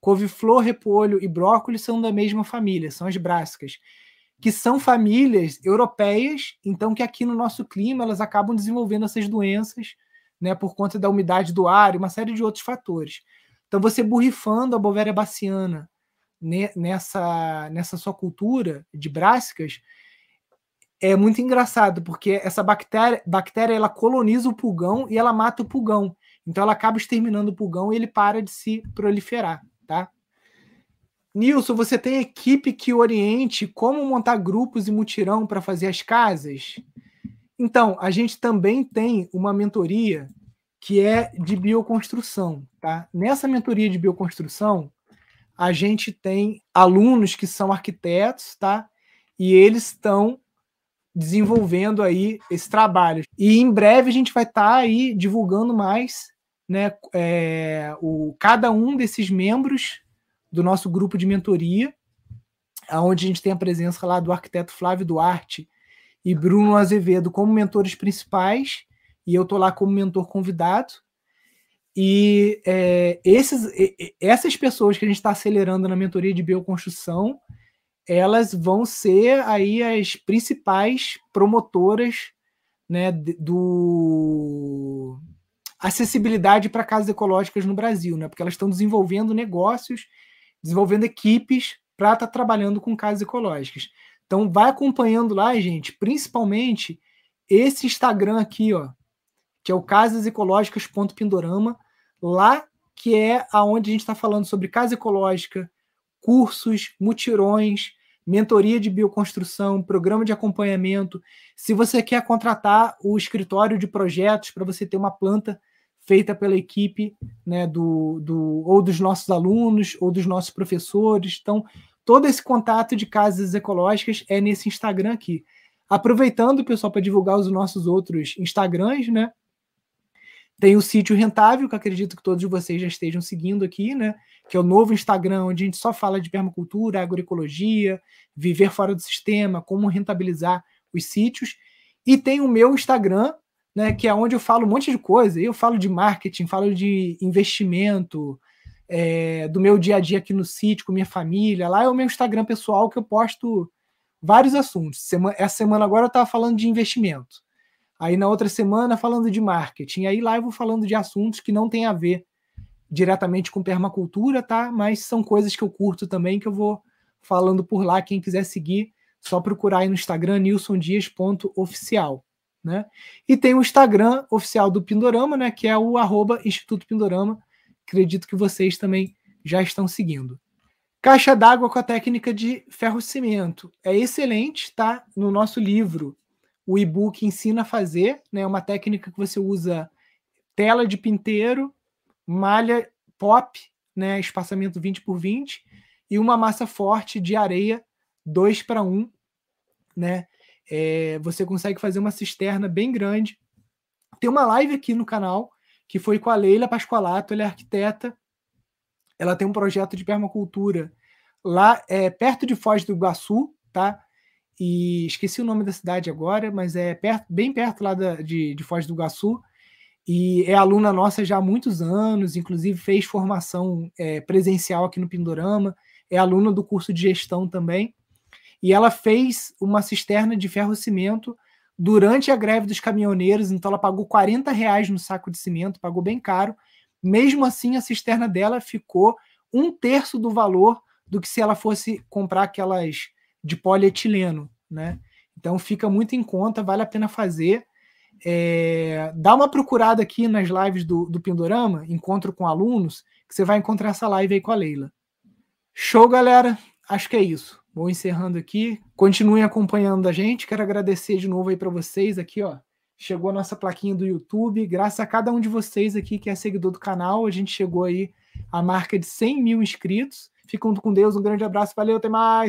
couve-flor, repolho e brócolis são da mesma família, são as brássicas que são famílias europeias, então que aqui no nosso clima elas acabam desenvolvendo essas doenças, né, por conta da umidade do ar e uma série de outros fatores. Então você borrifando a Bovéria baciana nessa nessa sua cultura de brássicas é muito engraçado, porque essa bactéria, bactéria ela coloniza o pulgão e ela mata o pulgão. Então ela acaba exterminando o pulgão e ele para de se proliferar, tá? Nilson, você tem equipe que oriente como montar grupos e mutirão para fazer as casas? Então, a gente também tem uma mentoria que é de bioconstrução, tá? Nessa mentoria de bioconstrução, a gente tem alunos que são arquitetos, tá? E eles estão desenvolvendo aí esse trabalho. E em breve a gente vai estar tá aí divulgando mais, né? É, o, cada um desses membros do nosso grupo de mentoria, onde a gente tem a presença lá do arquiteto Flávio Duarte e Bruno Azevedo como mentores principais, e eu estou lá como mentor convidado. E é, esses, essas pessoas que a gente está acelerando na mentoria de bioconstrução, elas vão ser aí as principais promotoras né, do acessibilidade para casas ecológicas no Brasil, né? Porque elas estão desenvolvendo negócios desenvolvendo equipes para estar tá trabalhando com casas ecológicas. Então, vai acompanhando lá, gente, principalmente esse Instagram aqui, ó, que é o casasecológicas.pindorama, lá que é aonde a gente está falando sobre casa ecológica, cursos, mutirões, mentoria de bioconstrução, programa de acompanhamento. Se você quer contratar o escritório de projetos para você ter uma planta feita pela equipe né, do, do, ou dos nossos alunos ou dos nossos professores. Então, todo esse contato de casas ecológicas é nesse Instagram aqui. Aproveitando, pessoal, para divulgar os nossos outros Instagrams, né? Tem o sítio rentável, que acredito que todos vocês já estejam seguindo aqui, né? Que é o novo Instagram, onde a gente só fala de permacultura, agroecologia, viver fora do sistema, como rentabilizar os sítios. E tem o meu Instagram, né? Que é onde eu falo um monte de coisa. Eu falo de marketing, falo de investimento, é, do meu dia a dia aqui no sítio, com minha família. Lá é o meu Instagram pessoal que eu posto vários assuntos. Essa semana agora eu estava falando de investimento. Aí na outra semana falando de marketing. Aí lá eu vou falando de assuntos que não tem a ver diretamente com permacultura, tá? Mas são coisas que eu curto também que eu vou falando por lá. Quem quiser seguir, só procurar aí no Instagram nilsondias.oficial, né? E tem o Instagram oficial do Pindorama, né? Que é o arroba Instituto Pindorama. Acredito que vocês também já estão seguindo. Caixa d'água com a técnica de ferro-cimento. É excelente, tá? No nosso livro o e-book ensina a fazer, né? Uma técnica que você usa tela de pinteiro, malha pop, né? Espaçamento 20 por 20 e uma massa forte de areia 2 para 1, né? É, você consegue fazer uma cisterna bem grande. Tem uma live aqui no canal que foi com a Leila Pascoalato, ela é arquiteta. Ela tem um projeto de permacultura lá é, perto de Foz do Iguaçu, tá? e esqueci o nome da cidade agora, mas é perto, bem perto lá da, de, de Foz do Iguaçu, e é aluna nossa já há muitos anos, inclusive fez formação é, presencial aqui no Pindorama, é aluna do curso de gestão também, e ela fez uma cisterna de ferro-cimento durante a greve dos caminhoneiros, então ela pagou 40 reais no saco de cimento, pagou bem caro, mesmo assim a cisterna dela ficou um terço do valor do que se ela fosse comprar aquelas de polietileno, né? Então fica muito em conta, vale a pena fazer. É, dá uma procurada aqui nas lives do, do Pindorama, encontro com alunos, que você vai encontrar essa live aí com a Leila. Show, galera! Acho que é isso. Vou encerrando aqui. Continuem acompanhando a gente. Quero agradecer de novo aí para vocês aqui, ó. Chegou a nossa plaquinha do YouTube. Graças a cada um de vocês aqui que é seguidor do canal, a gente chegou aí à marca de 100 mil inscritos. Ficam com Deus. Um grande abraço. Valeu, até mais.